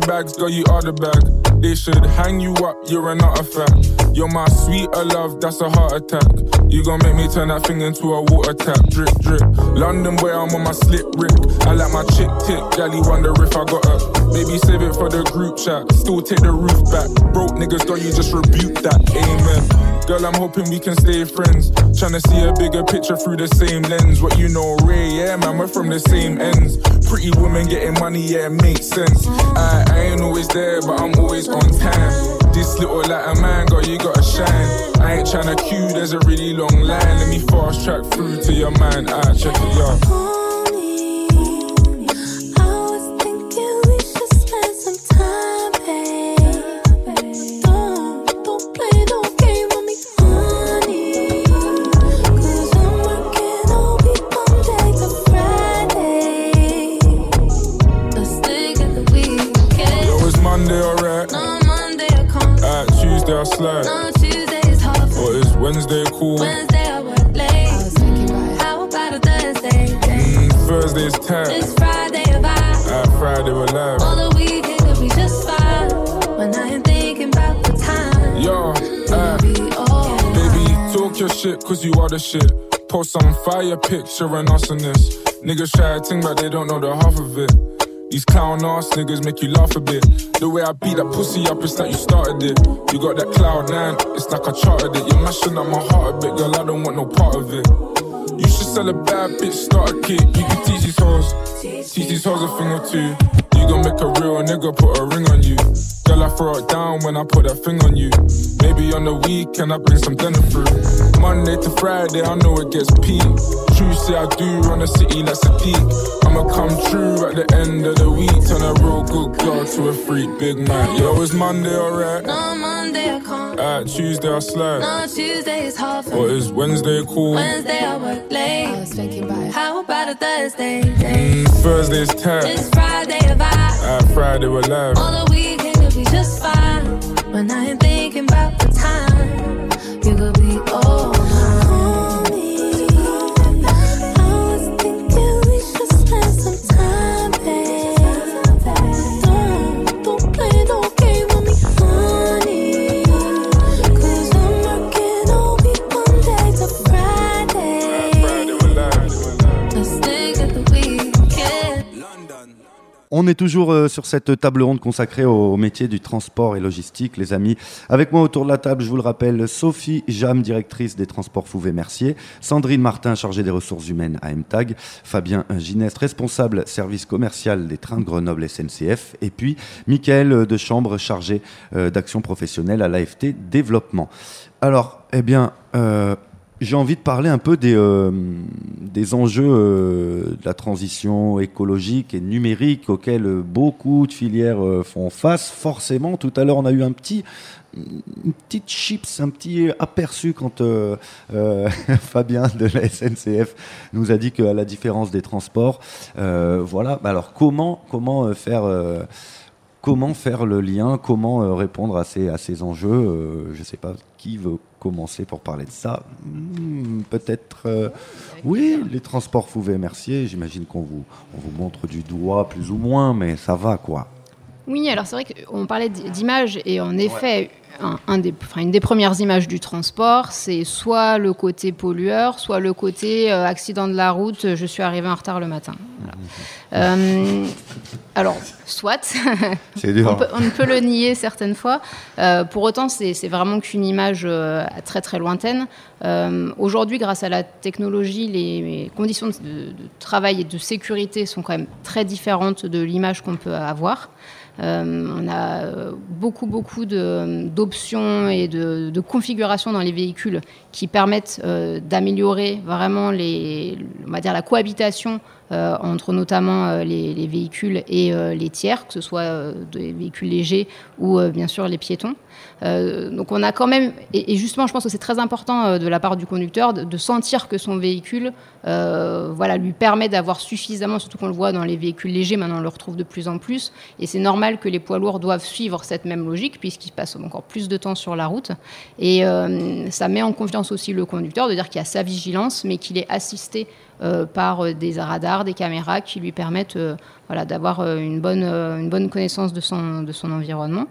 Bags, girl, you are the bag. They should hang you up, you're an artifact. You're my sweeter love, that's a heart attack. You gon' make me turn that thing into a water tap. Drip, drip. London boy, I'm on my slip rip. I like my chick tick, galley wonder if I got up. Maybe save it for the group chat. Still take the roof back. Broke niggas, don't you just rebuke that? Amen. Girl, I'm hoping we can stay friends. Tryna see a bigger picture through the same lens. What you know, Ray, yeah, man, we're from the same ends. Pretty woman getting money, yeah, makes sense. I, I ain't always there, but I'm always on time. This little light a man, girl, you gotta shine. I ain't tryna queue, there's a really long line. Let me fast track through to your mind. I check it out. Cause you are the shit. Post some fire picture in this. Niggas try to think, but they don't know the half of it. These clown ass niggas make you laugh a bit. The way I beat that pussy up, it's like you started it. You got that cloud nine, it's like I charted it. You're mashing up my heart a bit, girl. I don't want no part of it. You should sell a bad bitch, start a kid. You can teach these hoes, teach these hoes a thing or two. You gon' make a real nigga put a ring on you. Girl, I throw it down when I put that thing on you. Maybe on the weekend I bring some dinner through. Monday to Friday, I know it gets peak. True, say I do run the city like Sadiq. I'ma come true at the end of the week. Turn a real good girl to a freak, big man. Yo, it's Monday, alright?
No, Monday I can't.
At Tuesday I slide.
No, Tuesday is hard for
Or is Wednesday cool?
Wednesday I work late.
I was thinking about
How about a Thursday?
Mm, Thursday's tight.
It's Friday a vibe.
At Friday we're live.
On the weekend you'll be just fine. When I ain't thinking
On est toujours euh, sur cette table ronde consacrée au métier du transport et logistique, les amis. Avec moi autour de la table, je vous le rappelle, Sophie Jam, directrice des transports Fouvet-Mercier, Sandrine Martin, chargée des ressources humaines à MTAG, Fabien Ginest, responsable service commercial des trains de Grenoble SNCF, et puis Michael de Chambre, chargé euh, d'action professionnelle à l'AFT Développement. Alors, eh bien, euh, j'ai envie de parler un peu des, euh, des enjeux euh, de la transition écologique et numérique auxquels euh, beaucoup de filières font face. Forcément, tout à l'heure, on a eu un petit, une petite chips, un petit aperçu quand Fabien de la SNCF nous a dit qu'à la différence des transports, voilà. Bah Alors, comment, comment faire Comment faire le lien? Comment répondre à ces, à ces enjeux? Je ne sais pas qui veut commencer pour parler de ça. Hmm, Peut-être. euh, oui, les transports Fouvet-Mercier. J'imagine qu'on vous, on vous montre du doigt plus ou moins, mais ça va quoi.
Oui, alors c'est vrai qu'on parlait d'image et en effet, un, un des, enfin, une des premières images du transport, c'est soit le côté pollueur, soit le côté euh, accident de la route, je suis arrivé en retard le matin. Voilà. Euh, alors, soit,
dur.
on, peut, on ne peut le nier certaines fois. Euh, pour autant, c'est vraiment qu'une image très très lointaine. Aujourd'hui, grâce à la technologie, les, les conditions de, de travail et de sécurité sont quand même très différentes de l'image qu'on peut avoir. Euh, on a euh, beaucoup, beaucoup d'options et de, configurations dans les véhicules qui permettent euh, d'améliorer vraiment les, on va dire la cohabitation entre notamment euh, les, les véhicules et euh, les tiers, que ce soit euh, des véhicules légers ou euh, bien sûr les piétons. Euh, donc on a quand même, et, justement je pense que c'est très important euh, de la part du conducteur de, sentir que son véhicule euh, voilà, lui permet d'avoir suffisamment, surtout qu'on le voit dans les véhicules légers, maintenant on le retrouve de plus en plus, et c'est normal que les poids lourds doivent suivre cette même logique puisqu'ils passent encore plus de temps sur la route. Et euh, ça met en confiance aussi le conducteur de dire qu'il a sa vigilance, mais qu'il est assisté euh, par euh, des radars, des caméras qui lui permettent euh, voilà, d'avoir une, bonne, une bonne connaissance de son, de son environnement.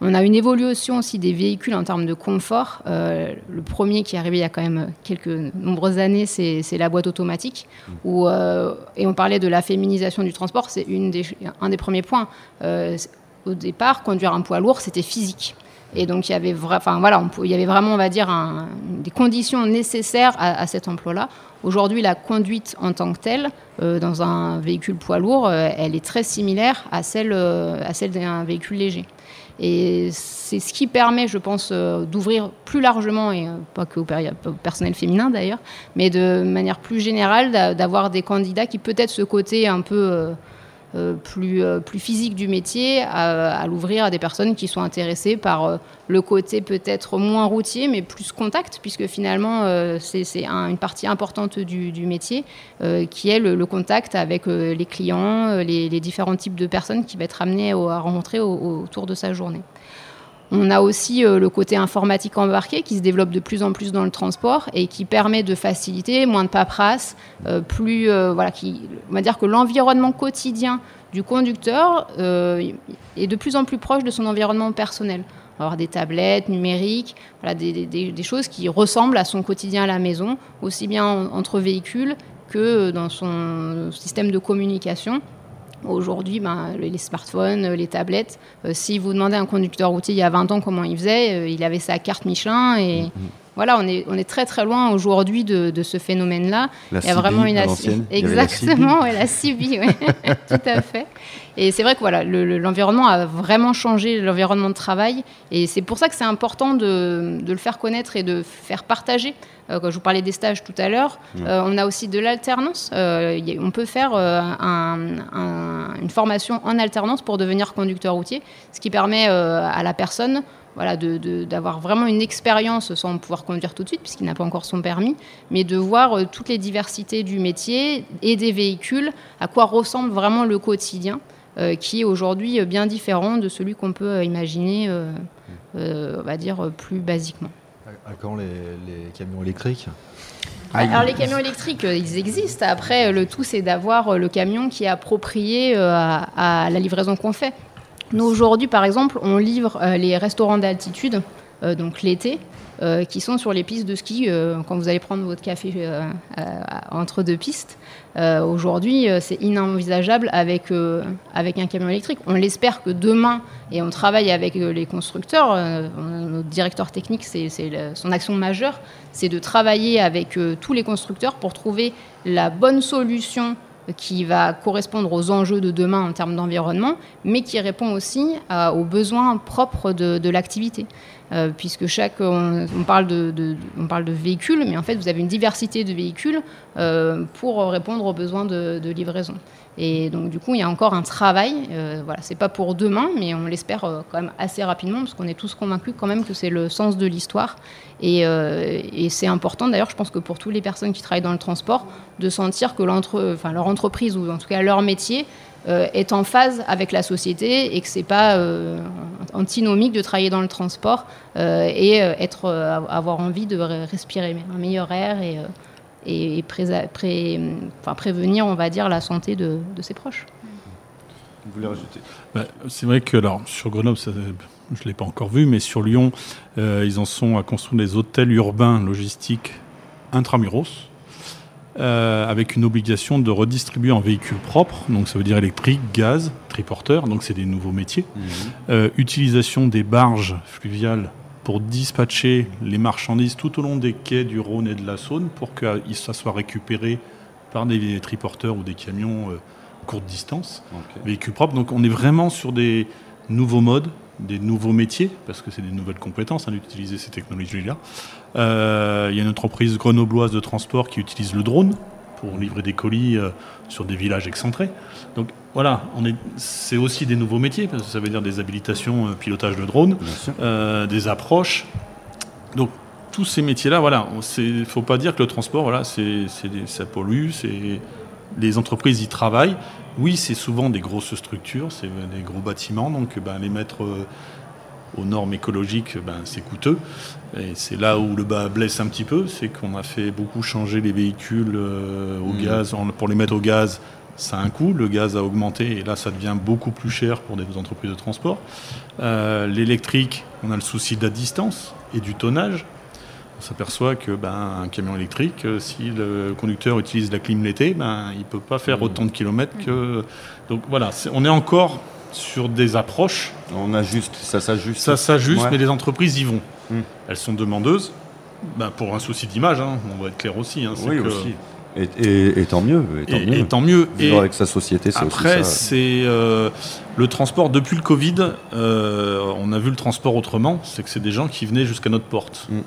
On a une évolution aussi des véhicules en termes de confort. Le premier qui est arrivé il y a quand même quelques nombreuses années, c'est la boîte automatique. Et on parlait de la féminisation du transport, c'est des, un des premiers points. Au départ, conduire un poids lourd, c'était physique. Et donc, il y avait, enfin, voilà, il y avait vraiment, on va dire, des conditions nécessaires à cet emploi-là. Aujourd'hui, la conduite en tant que telle, euh, dans un véhicule poids lourd, euh, elle est très similaire à celle, euh, celle d'un véhicule léger. Et c'est ce qui permet, je pense, d'ouvrir plus largement, et pas que au, personnel féminin d'ailleurs, mais de manière plus générale, d'a- d'avoir des candidats qui peut-être ce côté un peu plus, euh, plus physique du métier à, l'ouvrir à des personnes qui sont intéressées par euh, le côté peut-être moins routier, mais plus contact, puisque finalement euh, c'est c'est un- une partie importante du, métier, euh, qui est le, contact avec euh, les clients, euh, les, différents types de personnes qu'il va être amené à rencontrer au- au- autour de sa journée. On a aussi euh, le côté informatique embarqué qui se développe de plus en plus dans le transport et qui permet de faciliter, moins de paperasse, euh, plus euh, voilà, qui, on va dire que l'environnement quotidien du conducteur est de plus en plus proche de son environnement personnel. On va avoir des tablettes numériques, voilà, des, choses qui ressemblent à son quotidien à la maison, aussi bien en- entre véhicules que dans son système de communication. Aujourd'hui, ben, les smartphones, les tablettes, euh, si vous demandez à un conducteur routier il y a 20 ans comment il faisait, euh, il avait sa carte Michelin et voilà, on est, on est très très loin aujourd'hui de, de ce phénomène-là. Il y a vraiment une
la
Exactement, ouais, la CB, ouais. tout à fait. Et c'est vrai que voilà, le- le- l'environnement a vraiment changé, l'environnement de travail. Et c'est pour ça que c'est important de, de le faire connaître et de faire partager. Euh, quand je vous parlais des stages tout à l'heure, euh, on a aussi de l'alternance. Euh, on peut faire un- un- une formation en alternance pour devenir conducteur routier, ce qui permet à la personne voilà, de- de- d'avoir vraiment une expérience sans pouvoir conduire tout de suite, puisqu'il n'a pas encore son permis, mais de voir euh, toutes les diversités du métier et des véhicules, à quoi ressemble vraiment le quotidien, euh, qui est aujourd'hui euh, bien différent de celui qu'on peut imaginer, euh, euh, on va dire, plus basiquement.
À, quand les, les camions électriques?
Alors les camions électriques, ils existent. Après, le tout, c'est d'avoir le camion qui est approprié à, à la livraison qu'on fait. Nous, aujourd'hui, par exemple, on livre euh, les restaurants d'altitude, euh, donc l'été, euh, qui sont sur les pistes de ski quand vous allez prendre votre café entre deux pistes. Aujourd'hui, c'est inenvisageable avec, avec un camion électrique. On l'espère que demain, et on travaille avec les constructeurs, on- notre directeur technique, c'est son action majeure, c'est de travailler avec tous les constructeurs pour trouver la bonne solution qui va correspondre aux enjeux de demain en termes d'environnement, mais qui répond aussi à- aux besoins propres de, l'activité. Euh, puisque chaque, on, parle de, on parle de véhicules, mais en fait vous avez une diversité de véhicules euh, pour répondre aux besoins de, de livraison. Et donc du coup il y a encore un travail. Euh, voilà, c'est pas pour demain, mais on l'espère euh, quand même assez rapidement, parce qu'on est tous convaincus quand même que c'est le sens de l'histoire. Et, euh, et c'est important d'ailleurs, je pense que pour toutes les personnes qui travaillent dans le transport, de sentir que enfin, leur entreprise ou en tout cas leur métier euh, est en phase avec la société et que c'est pas euh, antinomique de travailler dans le transport euh, et être, euh, avoir envie de re- respirer un meilleur air et, euh, et, et présa- pré- enfin, prévenir, on va dire, la santé de, de ses proches.
Vous voulez rajouter?
Bah, c'est vrai que alors, sur Grenoble, ça, je ne l'ai pas encore vu, mais sur Lyon, euh, ils en sont à construire des hôtels urbains logistiques intramuros, euh, avec une obligation de redistribuer en véhicules propres, donc ça veut dire électrique, gaz, triporteur, donc c'est des nouveaux métiers. Euh, utilisation des barges fluviales pour dispatcher les marchandises tout au long des quais du Rhône et de la Saône pour que ça soit récupéré par des triporteurs ou des camions euh, courte distance, véhicules propres. Donc on est vraiment sur des nouveaux modes, des nouveaux métiers, parce que c'est des nouvelles compétences hein, d'utiliser ces technologies-là. Euh, Il y a une entreprise grenobloise de transport qui utilise le drone pour livrer des colis euh, sur des villages excentrés. Donc voilà, est, c'est aussi des nouveaux métiers, parce que ça veut dire des habilitations, euh, pilotage de drone, euh, des approches. Donc tous ces métiers-là, voilà, il ne faut pas dire que le transport, voilà, c'est, ça pollue, c'est, les entreprises y travaillent. Oui, c'est souvent des grosses structures, c'est des gros bâtiments, donc ben, les mettre euh, aux normes écologiques, ben, c'est coûteux. Et c'est là où le bas blesse un petit peu, c'est qu'on a fait beaucoup changer les véhicules euh, au
Mhm.
gaz. Pour les mettre au gaz, ça a un coût, le gaz a augmenté, et là, ça devient beaucoup plus cher pour des entreprises de transport. Euh, L'électrique, on a le souci de la distance et du tonnage. On s'aperçoit que ben, un camion électrique, euh, si le conducteur utilise la clim l'été, ben, il ne peut pas faire autant de kilomètres que. Donc voilà, on est encore sur des approches.
On ajuste, ça s'ajuste.
Ça s'ajuste,
Ouais.
mais les entreprises y vont.
Hmm.
Elles sont demandeuses. Ben, pour un souci d'image, hein, on va être clair aussi. hein,
Oui,
que-
aussi. Et, et- et tant mieux. Et tant mieux.
et tant mieux.
Vivre avec sa société, c'est aussi
après, c'est euh, le transport depuis le Covid. euh, on a vu le transport autrement. C'est que c'est des gens qui venaient jusqu'à notre porte.
Mm.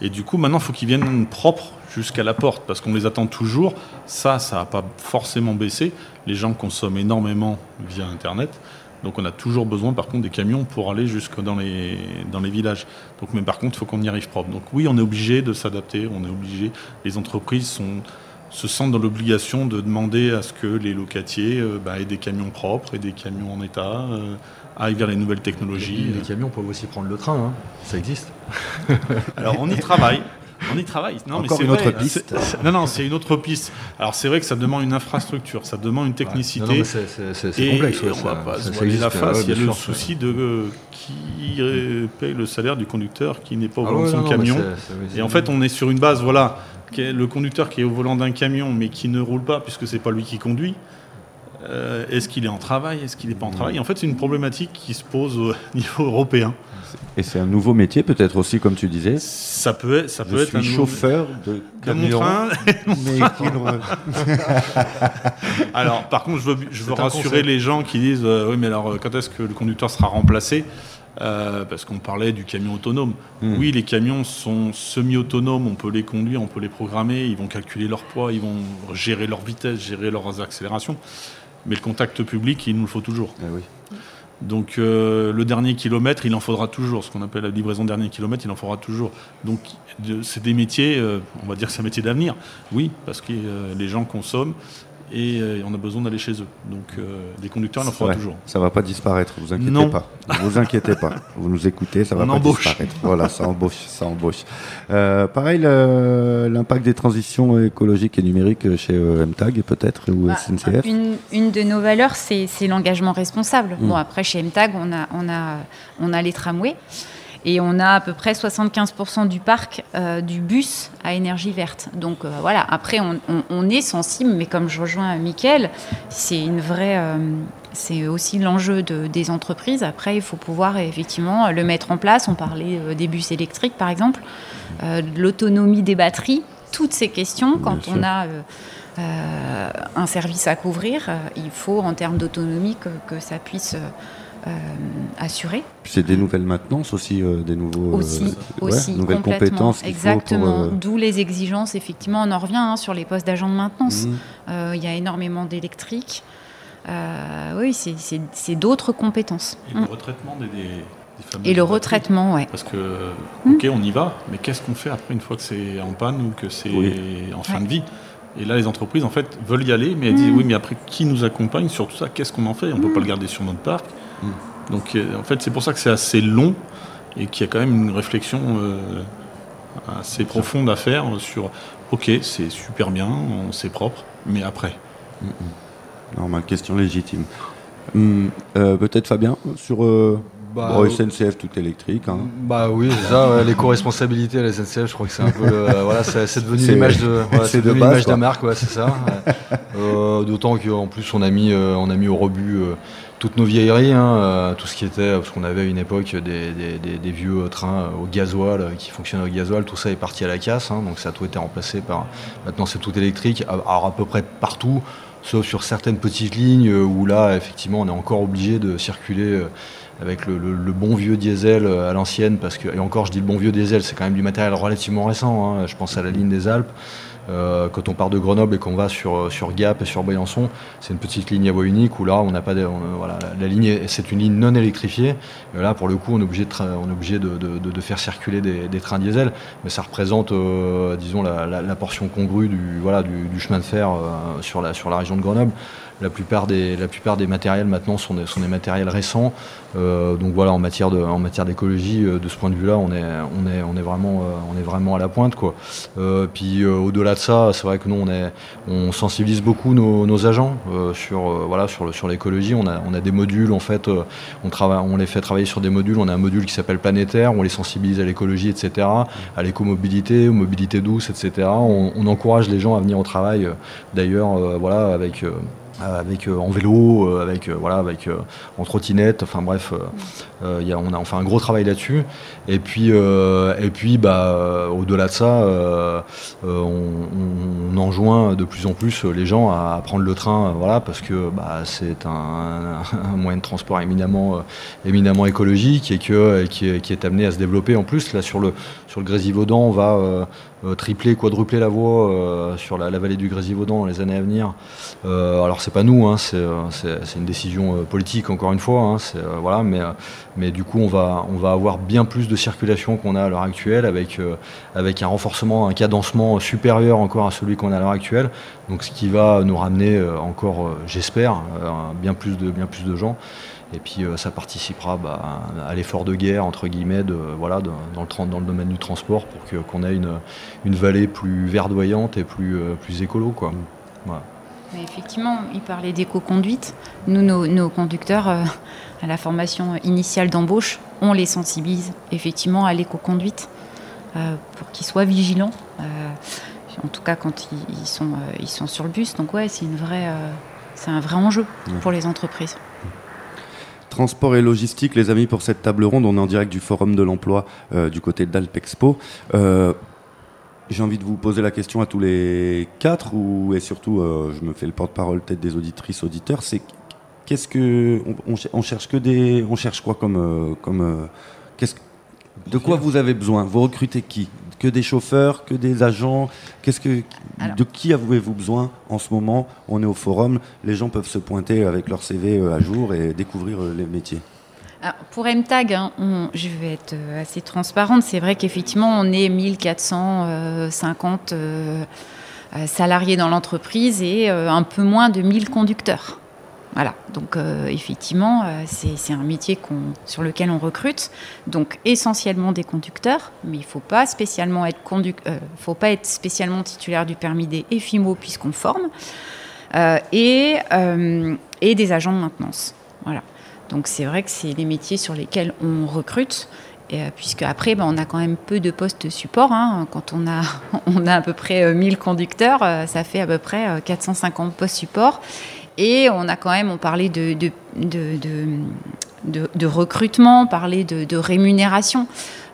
Et du coup, maintenant, il faut qu'ils viennent propres jusqu'à la porte parce qu'on les attend toujours. Ça, ça n'a pas forcément baissé. Les gens consomment énormément via Internet. Donc, on a toujours besoin, par contre, des camions pour aller jusque dans les, dans les villages. Donc, mais par contre, il faut qu'on y arrive propre. Donc, oui, on est obligé de s'adapter. On est obligé. Les entreprises sont se sentent dans l'obligation de demander à ce que les locatiers euh, bah, aient des camions propres et des camions en état, euh, aillent vers les nouvelles technologies.
Les camions peuvent aussi prendre le train, hein. ça existe.
Alors on y travaille. On y travaille. Non, mais
Encore
c'est
une
vrai.
autre piste.
Non, non, c'est une autre piste. Alors c'est vrai que ça demande une infrastructure, ça demande une technicité.
Mais c'est- c'est
Et
complexe. ouais,
on va pas
ça- ça
voiler la
existe,
face.
ouais,
il y a le
sûr.
souci de euh, qui paye le salaire du conducteur qui n'est pas au
Ah
volant
ouais,
de son
mais
camion. Et en fait, on est sur une base, voilà, le conducteur qui est au volant d'un camion, mais qui ne roule pas puisque c'est pas lui qui conduit. Euh, est-ce qu'il est en travail Est-ce qu'il n'est pas en travail? En fait, c'est une problématique qui se pose au niveau européen.
Et c'est un nouveau métier, peut-être aussi, comme tu disais?
Ça peut être, ça peut
Je
être
suis
un
chauffeur de
de
camion.
train.
mais
Alors, par contre, je veux, je rassurer les gens qui disent euh, oui, mais alors euh, quand est-ce que le conducteur sera remplacé? Euh, Parce qu'on parlait du camion autonome.
Hmm.
Oui, les camions sont semi-autonomes, on peut les conduire, on peut les programmer, ils vont calculer leur poids, ils vont gérer leur vitesse, gérer leurs accélérations. Mais le contact public, il nous le faut toujours.
Oui.
Donc euh, le dernier kilomètre, il en faudra toujours. Ce qu'on appelle la livraison dernier kilomètre, il en faudra toujours. Donc de- c'est des métiers, euh, on va dire que c'est un métier d'avenir. Oui, parce que les gens consomment et euh, on a besoin d'aller chez eux. Donc euh, des conducteurs, il en faudra toujours.
Ça va pas disparaître, vous inquiétez
Non.
pas. Ne vous inquiétez pas. Vous nous écoutez, ça va
On
pas
embauche.
disparaître. Voilà, ça embauche, ça embauche. Euh, pareil, l'impact des transitions écologiques et numériques chez euh, MTAG peut-être ou
Bah,
SNCF.
Une, une de nos valeurs, c'est l'engagement responsable. Bon, après, chez MTAG, on a, on a, on a les tramways. Et on a à peu près 75% du parc euh, du bus à énergie verte. Donc euh, voilà, après, on, on- on est sensible, mais comme je rejoins Mickaël, c'est une vraie. euh, c'est aussi l'enjeu de- des entreprises. Après, il faut pouvoir effectivement le mettre en place. On parlait des bus électriques, par exemple, de l'autonomie des batteries. Toutes ces questions, quand on a euh, un service à couvrir, il faut en termes d'autonomie que, que ça puisse euh.
Puis C'est des nouvelles maintenances aussi, euh, des nouveaux. euh,
Aussi,
ouais, nouvelles compétences.
Exactement.
Euh,
D'où les exigences, effectivement, on en revient hein, sur les postes d'agents de maintenance.
mhm.
Euh, Il y a énormément d'électrique. Euh, oui, c'est- d'autres compétences.
Et le
Mm.
retraitement des, des,
Et le retraitement, ouais.
Parce que,
Mm.
ok, on y va, mais qu'est-ce qu'on fait après une fois que c'est en panne ou que c'est
Oui.
en fin
Ouais.
de vie? Et là, les entreprises, en fait, veulent y aller, mais elles disent
Mm.
oui, mais après, qui nous accompagne sur tout ça? Qu'est-ce qu'on en fait? On ne peut pas le garder sur notre parc.
Mm.
Donc, euh, en fait, c'est pour ça que c'est assez long et qu'il y a quand même une réflexion euh, assez profonde à faire sur ok, c'est super bien, c'est propre, mais après
Normal, question légitime. Hum, euh, Peut-être Fabien, sur euh,
Bah,
bon, SNCF tout électrique. hein.
Bah oui, c'est ça, ouais, l'éco-responsabilité à la SNCF, je crois que c'est un peu. le- euh, voilà, c'est devenu l'image de, voilà,
c'est
c'est
de
la marque, ouais, c'est ça. ouais. Euh, D'autant qu'en plus, on a mis, euh, on a mis au rebut euh, toutes nos vieilleries, hein, euh, tout ce qui était. Parce qu'on avait à une époque des, vieux trains au gasoil euh, qui fonctionnaient au gasoil, tout ça est parti à la casse, hein, donc ça a tout été remplacé par. Maintenant, c'est tout électrique, alors à peu près partout. Sauf sur certaines petites lignes euh, où là, effectivement, on est encore obligé de circuler euh, avec le, bon vieux diesel euh, à l'ancienne, parce que, et encore je dis le bon vieux diesel, c'est quand même du matériel relativement récent, hein. je pense à la ligne des Alpes. Euh, quand on part de Grenoble et qu'on va sur, euh, sur Gap et sur Briançon, c'est une petite ligne à voie unique où là, on n'a pas de, on- voilà, la, ligne, est- c'est une ligne non électrifiée. Et là, pour le coup, on est obligé de, on est obligé de, de- de- faire circuler des, des trains diesel, mais ça représente, euh, disons, la, la- la portion congrue du, voilà, du, du chemin de fer euh, sur, la, sur la région de Grenoble. La plupart des, la plupart des matériels maintenant sont des, sont des matériels récents. Euh, donc voilà, en matière de, d'écologie, euh, de ce point de vue-là, on est, on est, on est vraiment, euh, on est vraiment à la pointe, quoi. Puis au-delà de ça, c'est vrai que nous, on est, on sensibilise beaucoup nos, agents sur, voilà, sur sur l'écologie. On a, on a des modules, en fait, on on les fait travailler sur des modules. On a un module qui s'appelle planétaire, on les sensibilise à l'écologie, etc., à l'écomobilité, aux mobilités douces, etc. On, on encourage les gens à venir au travail, d'ailleurs, voilà, avec. Euh, avec euh, en vélo, euh, avec voilà, avec en trottinette, enfin bref, on a fait un gros travail là-dessus. Et puis et puis bah au-delà de ça, on, enjoint de plus en plus les gens à, prendre le train, voilà, parce que bah, c'est un, moyen de transport éminemment écologique et qui, est, amené à se développer en plus. Là sur le sur le Grésivaudan, on va tripler, quadrupler la voie euh, sur la, la, vallée du Grésivaudan dans les années à venir. Euh, alors c'est pas nous, hein, c'est une décision euh, politique encore une fois, hein, voilà, mais, mais du coup on va, on va avoir bien plus de circulation qu'on a à l'heure actuelle avec, euh, avec un renforcement, un cadencement supérieur encore à celui qu'on a à l'heure actuelle, donc ce qui va nous ramener euh, encore, j'espère, bien, plus de, bien plus de gens. Et puis euh, ça participera bah, à l'effort de guerre entre guillemets de, voilà, de, dans, le, dans le domaine du transport pour qu'on qu ait une, une vallée plus verdoyante et plus, euh, plus écolo. Quoi. Voilà.
Mais effectivement, il parlait d'éco-conduite. Nous, nos, nos conducteurs, euh, à la formation initiale d'embauche, on les sensibilise effectivement à l'éco-conduite euh, pour qu'ils soient vigilants. Euh, en tout cas, quand ils, ils, sont, ils sont sur le bus. Donc ouais, c'est une vraie, c'est un vrai enjeu pour les entreprises.
Transport et logistique, les amis, pour cette table ronde, on est en direct du Forum de l'emploi euh, du côté d'Alpexpo. Euh, J'ai envie de vous poser la question à tous les quatre, ou, et surtout, euh, je me fais le porte-parole peut-être des auditrices, auditeurs, c'est qu'est-ce que. On, on, cherche que des. On cherche quoi comme. comme qu'est-ce, de quoi vous avez besoin? Vous recrutez qui? Que des chauffeurs Que des agents Qu'est-ce que,
Alors.
De qui avez-vous besoin en ce moment? On est au forum, les gens peuvent se pointer avec leur CV euh, à jour et découvrir euh, les métiers.
Alors, pour MTAG, hein, on- je vais être euh, assez transparente. C'est vrai qu'effectivement, on est 1450 euh, euh, salariés dans l'entreprise et euh, un peu moins de 1000 conducteurs. Voilà, donc euh, effectivement, euh, c'est un métier sur lequel on recrute, donc essentiellement des conducteurs, mais il ne faut pas être euh, faut pas être spécialement titulaire du permis des FIMO puisqu'on forme, euh, et, des agents de maintenance. Voilà. Donc c'est vrai que c'est les métiers sur lesquels on recrute. Et, puisque après, ben, on a quand même peu de postes support. hein. Quand on a, on a à peu près euh, 1000 conducteurs, ça fait à peu près euh, 450 postes support. Et on a quand même, on parlait de, de, de, recrutement, on parlait de, rémunération.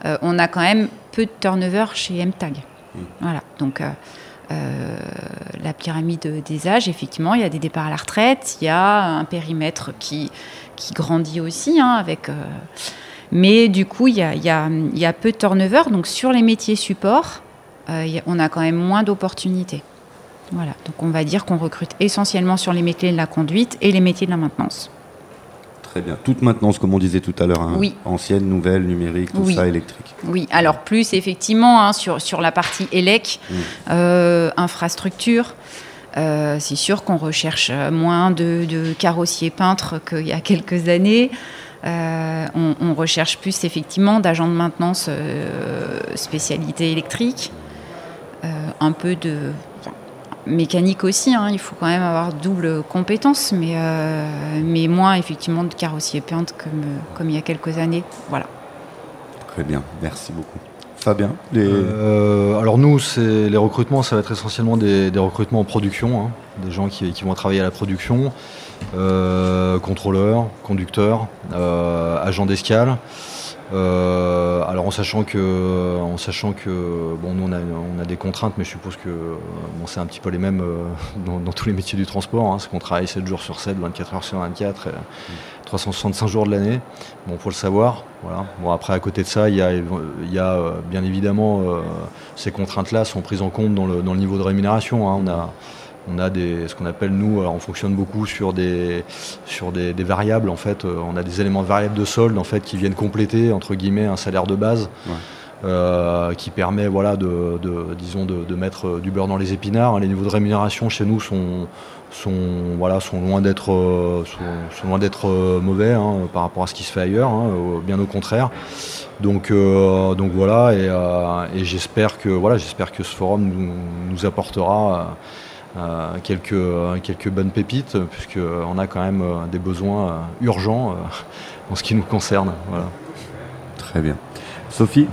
Euh, on a quand même peu de turnover chez MTAG. Voilà. Donc euh, euh, la pyramide des âges, effectivement, il y a des départs à la retraite, il y a un périmètre qui, qui grandit aussi, hein, avec. euh, mais du coup, il y y a- il y a peu de turnover. Donc sur les métiers support, on a quand même moins d'opportunités. Voilà. Donc on va dire qu'on recrute essentiellement sur les métiers de la conduite et les métiers de la maintenance.
Très bien. Toute maintenance, comme on disait tout à l'heure, hein.
Oui.
ancienne, nouvelle, numérique, tout
Oui.
ça, électrique.
Oui, alors plus effectivement hein, sur, sur la partie élec,
Mm.
euh, infrastructure. euh, c'est sûr qu'on recherche euh, moins de, de carrossiers peintres qu'il y a quelques années. Euh, on, on recherche plus effectivement d'agents de maintenance spécialité électrique, un peu de mécanique aussi. hein, il faut quand même avoir double compétence, mais, euh, mais moins effectivement de carrossiers peintres comme, comme il y a quelques années. Voilà.
Très bien. Merci beaucoup. Fabien, les...
Euh, alors nous, c'est les recrutements, ça va être essentiellement des, des recrutements en production, hein, des gens qui, qui vont travailler à la production, euh, contrôleurs, conducteurs, euh, agents d'escale. Euh, alors en sachant que, en sachant que, bon, nous on a, on a des contraintes, mais je suppose que euh, bon, c'est un petit peu les mêmes euh, dans, dans tous les métiers du transport. Hein, c'est qu'on travaille 7 jours sur 7, 24 heures sur 24, et 365 jours de l'année. Bon, faut le savoir. Voilà. Bon, après, à côté de ça, il y a, il y a euh, bien évidemment euh, ces contraintes-là sont prises en compte dans le, dans le niveau de rémunération. hein. On a, on a des, ce qu'on appelle nous, alors on fonctionne beaucoup sur des, sur des, des variables. En fait, Euh, on a des éléments variables de solde en fait qui viennent compléter entre guillemets un salaire de base.
Ouais.
euh, qui permet voilà, de, de- disons de, de mettre euh, du beurre dans les épinards. Les niveaux de rémunération chez nous sont, sont, voilà, sont loin d'être euh, sont, sont loin d'être euh, mauvais hein, par rapport à ce qui se fait ailleurs, hein, bien au contraire. Donc, euh, donc voilà, et, euh, et j'espère que voilà, j'espère que ce forum nous, nous apportera euh, euh, quelques, euh, quelques bonnes pépites, puisqu'on a quand même euh, des besoins euh, urgents euh, en ce qui nous concerne. Voilà.
Très bien. Sophie?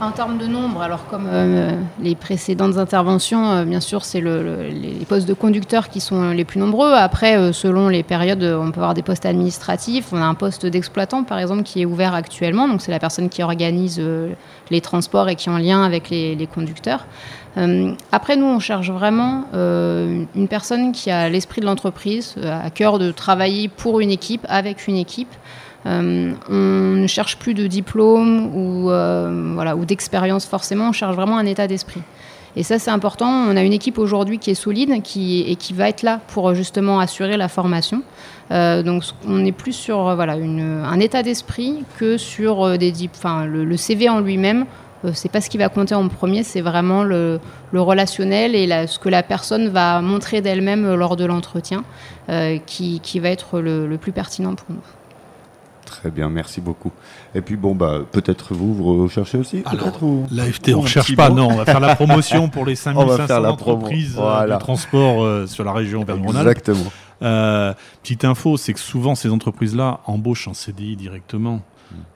En termes de nombre, alors comme euh, les précédentes interventions, euh, bien sûr, c'est le, le- les postes de conducteurs qui sont les plus nombreux. Après, euh, selon les périodes, euh, on peut avoir des postes administratifs. On a un poste d'exploitant, par exemple, qui est ouvert actuellement. Donc, c'est la personne qui organise euh, les transports et qui est en lien avec les, les conducteurs. Euh, après, nous, on cherche vraiment euh, une personne qui a l'esprit de l'entreprise, euh, à cœur de travailler pour une équipe, avec une équipe. On ne cherche plus de diplôme ou, voilà, ou d'expérience forcément, on cherche vraiment un état d'esprit. Et ça, c'est important. On a une équipe aujourd'hui qui est solide qui, et qui va être là pour justement assurer la formation. Donc, on est plus sur voilà, un état d'esprit que sur des enfin, le CV en lui-même. Euh, c'est pas ce qui va compter en premier, c'est vraiment le, le relationnel et la- ce que la personne va montrer d'elle-même lors de l'entretien euh, qui, qui va être le, le plus pertinent pour nous.
Très bien, merci beaucoup. Et puis bon, bah, peut-être vous, vous recherchez aussi
Alors,
ou-
L'AFT, on ne cherche
petit
pas, non, on va faire la promotion pour les
On va
5500
faire la promo,
entreprises euh,
voilà.
de transport euh, sur la région Auvergne-Rhône-Alpes.
Exactement.
Euh, petite info, c'est que souvent ces entreprises-là embauchent en CDI directement.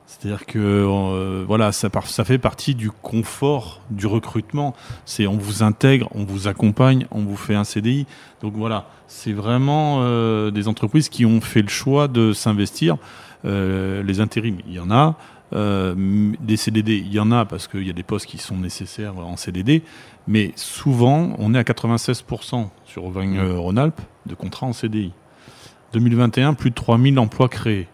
C'est-à-dire que euh, voilà, ça, ça, fait partie du confort du recrutement. C'est on vous intègre, on vous accompagne, on vous fait un CDI. Donc voilà, c'est vraiment euh, des entreprises qui ont fait le choix de s'investir. Euh, les intérims, il y en a. Des CDD, il y en a parce qu'il y a des postes qui sont nécessaires en CDD. Mais souvent, on est à 96% sur Auvergne-Rhône-Alpes de contrats en CDI. 2021, plus de 3000 emplois créés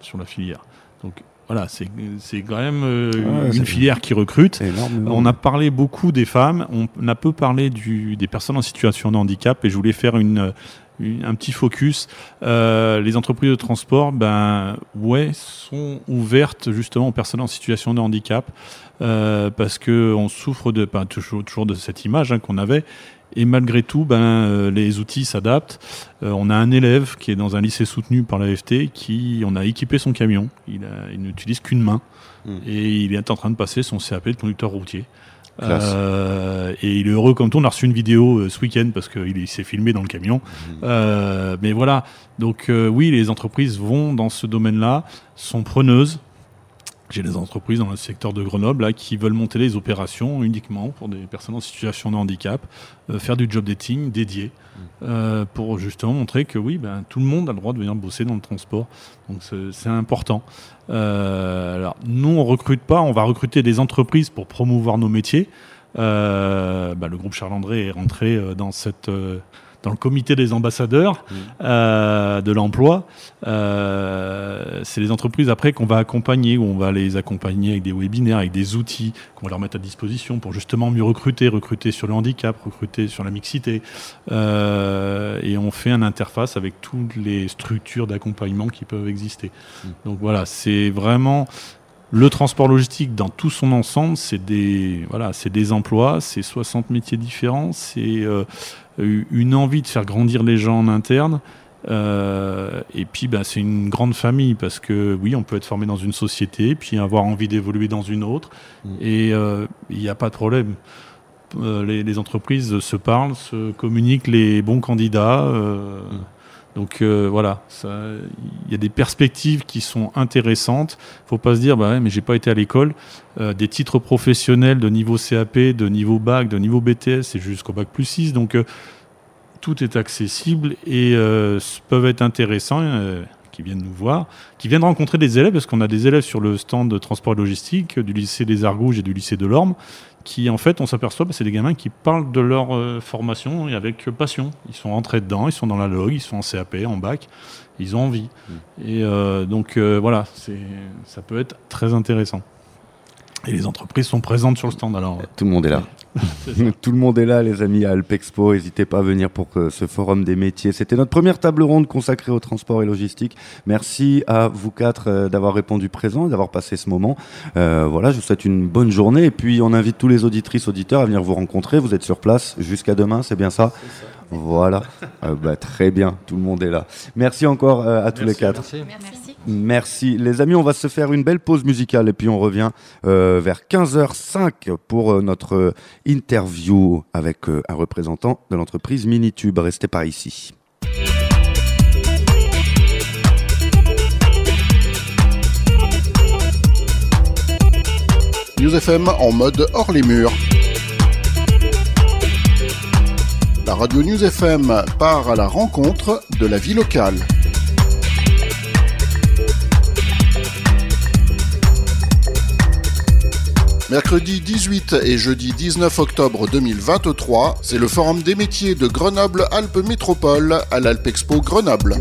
sur la filière. Donc voilà, c'est quand même euh, une filière qui recrute. On a parlé beaucoup des femmes, on a peu parlé du, des personnes en situation de handicap et je voulais faire une, un petit focus. Euh, les entreprises de transport, ben ouais, sont ouvertes justement aux personnes en situation de handicap euh, parce que on souffre de, ben, toujours, toujours de cette image hein, qu'on avait. Et malgré tout, ben, euh, les outils s'adaptent. Euh, on a un élève qui est dans un lycée soutenu par l'AFT qui, on a équipé son camion. Il, il n'utilise qu'une main. Hmm. Et il est en train de passer son CAP de conducteur routier. Euh, et il est heureux comme tout. On a reçu une vidéo ce week-end parce qu'il s'est filmé dans le camion. Hmm. Mais voilà. Donc oui, les entreprises vont dans ce domaine-là, sont preneuses. J'ai des entreprises dans le secteur de Grenoble là, qui veulent monter les opérations uniquement pour des personnes en situation de handicap, euh, faire du job dating dédié mmh. euh, pour justement montrer que oui, ben, tout le monde a le droit de venir bosser dans le transport. Donc c'est important. Euh, alors, nous, on recrute pas, on va recruter des entreprises pour promouvoir nos métiers. Bah, le groupe Charles-André est rentré dans cette dans le comité des ambassadeurs mmh. euh, de l'emploi. Euh, c'est les entreprises après qu'on va accompagner, où on va les accompagner avec des webinaires, avec des outils qu'on va leur mettre à disposition pour justement mieux recruter, recruter sur le handicap, recruter sur la mixité. Euh, et on fait une interface avec toutes les structures d'accompagnement qui peuvent exister. Mmh. Donc voilà, c'est vraiment le transport logistique dans tout son ensemble, c'est des, voilà, c'est des emplois, c'est 60 métiers différents, c'est euh, une envie de faire grandir les gens en interne. Euh, et puis, bah, c'est une grande famille parce que oui, on peut être formé dans une société, puis avoir envie d'évoluer dans une autre, mmh. et euh, il n'y a pas de problème. Euh, les, les, entreprises se parlent, se communiquent les bons candidats. Mmh. Donc euh, voilà, il y a des perspectives qui sont intéressantes. Faut pas se dire, bah ouais, mais j'ai pas été à l'école. Euh, des titres professionnels de niveau CAP, de niveau bac, de niveau BTS, c'est jusqu'au bac plus 6. Donc euh, tout est accessible et peuvent être intéressants. Qui viennent nous voir, qui viennent rencontrer des élèves, parce qu'on a des élèves sur le stand de transport et logistique du lycée des Argouges et du lycée de l'Orme, qui en fait, on s'aperçoit, bah, c'est des gamins qui parlent de leur euh, formation et avec passion. Ils sont rentrés dedans, ils sont dans la log, ils sont en CAP, en bac, ils ont envie. Mmh. Et euh, donc euh, voilà, ça peut être très intéressant. Et les entreprises sont présentes sur le stand. Alors,
tout le monde est là. Tout le monde est là, les amis, à Alpexpo. N'hésitez pas à venir pour ce forum des métiers. C'était notre première table ronde consacrée au transport et logistique. Merci à vous quatre euh, d'avoir répondu présent et d'avoir passé ce moment. Euh, voilà, je vous souhaite une bonne journée. Et puis, on invite tous les auditrices, auditeurs à venir vous rencontrer. Vous êtes sur place jusqu'à demain, c'est bien ça, ça. Voilà. euh, bah, très bien, tout le monde est là. Merci encore euh, à merci, tous les quatre.
Merci. merci.
Merci. Les amis, on va se faire une belle pause musicale et puis on revient euh, vers 15h05 pour euh, notre interview avec euh, un représentant de l'entreprise Minitube. Restez par ici.
News FM en mode hors les murs. La radio News FM part à la rencontre de la vie locale. Mercredi 18 et jeudi 19 octobre 2023, c'est le Forum des métiers de Grenoble-Alpes Métropole à l'Alpexpo Grenoble.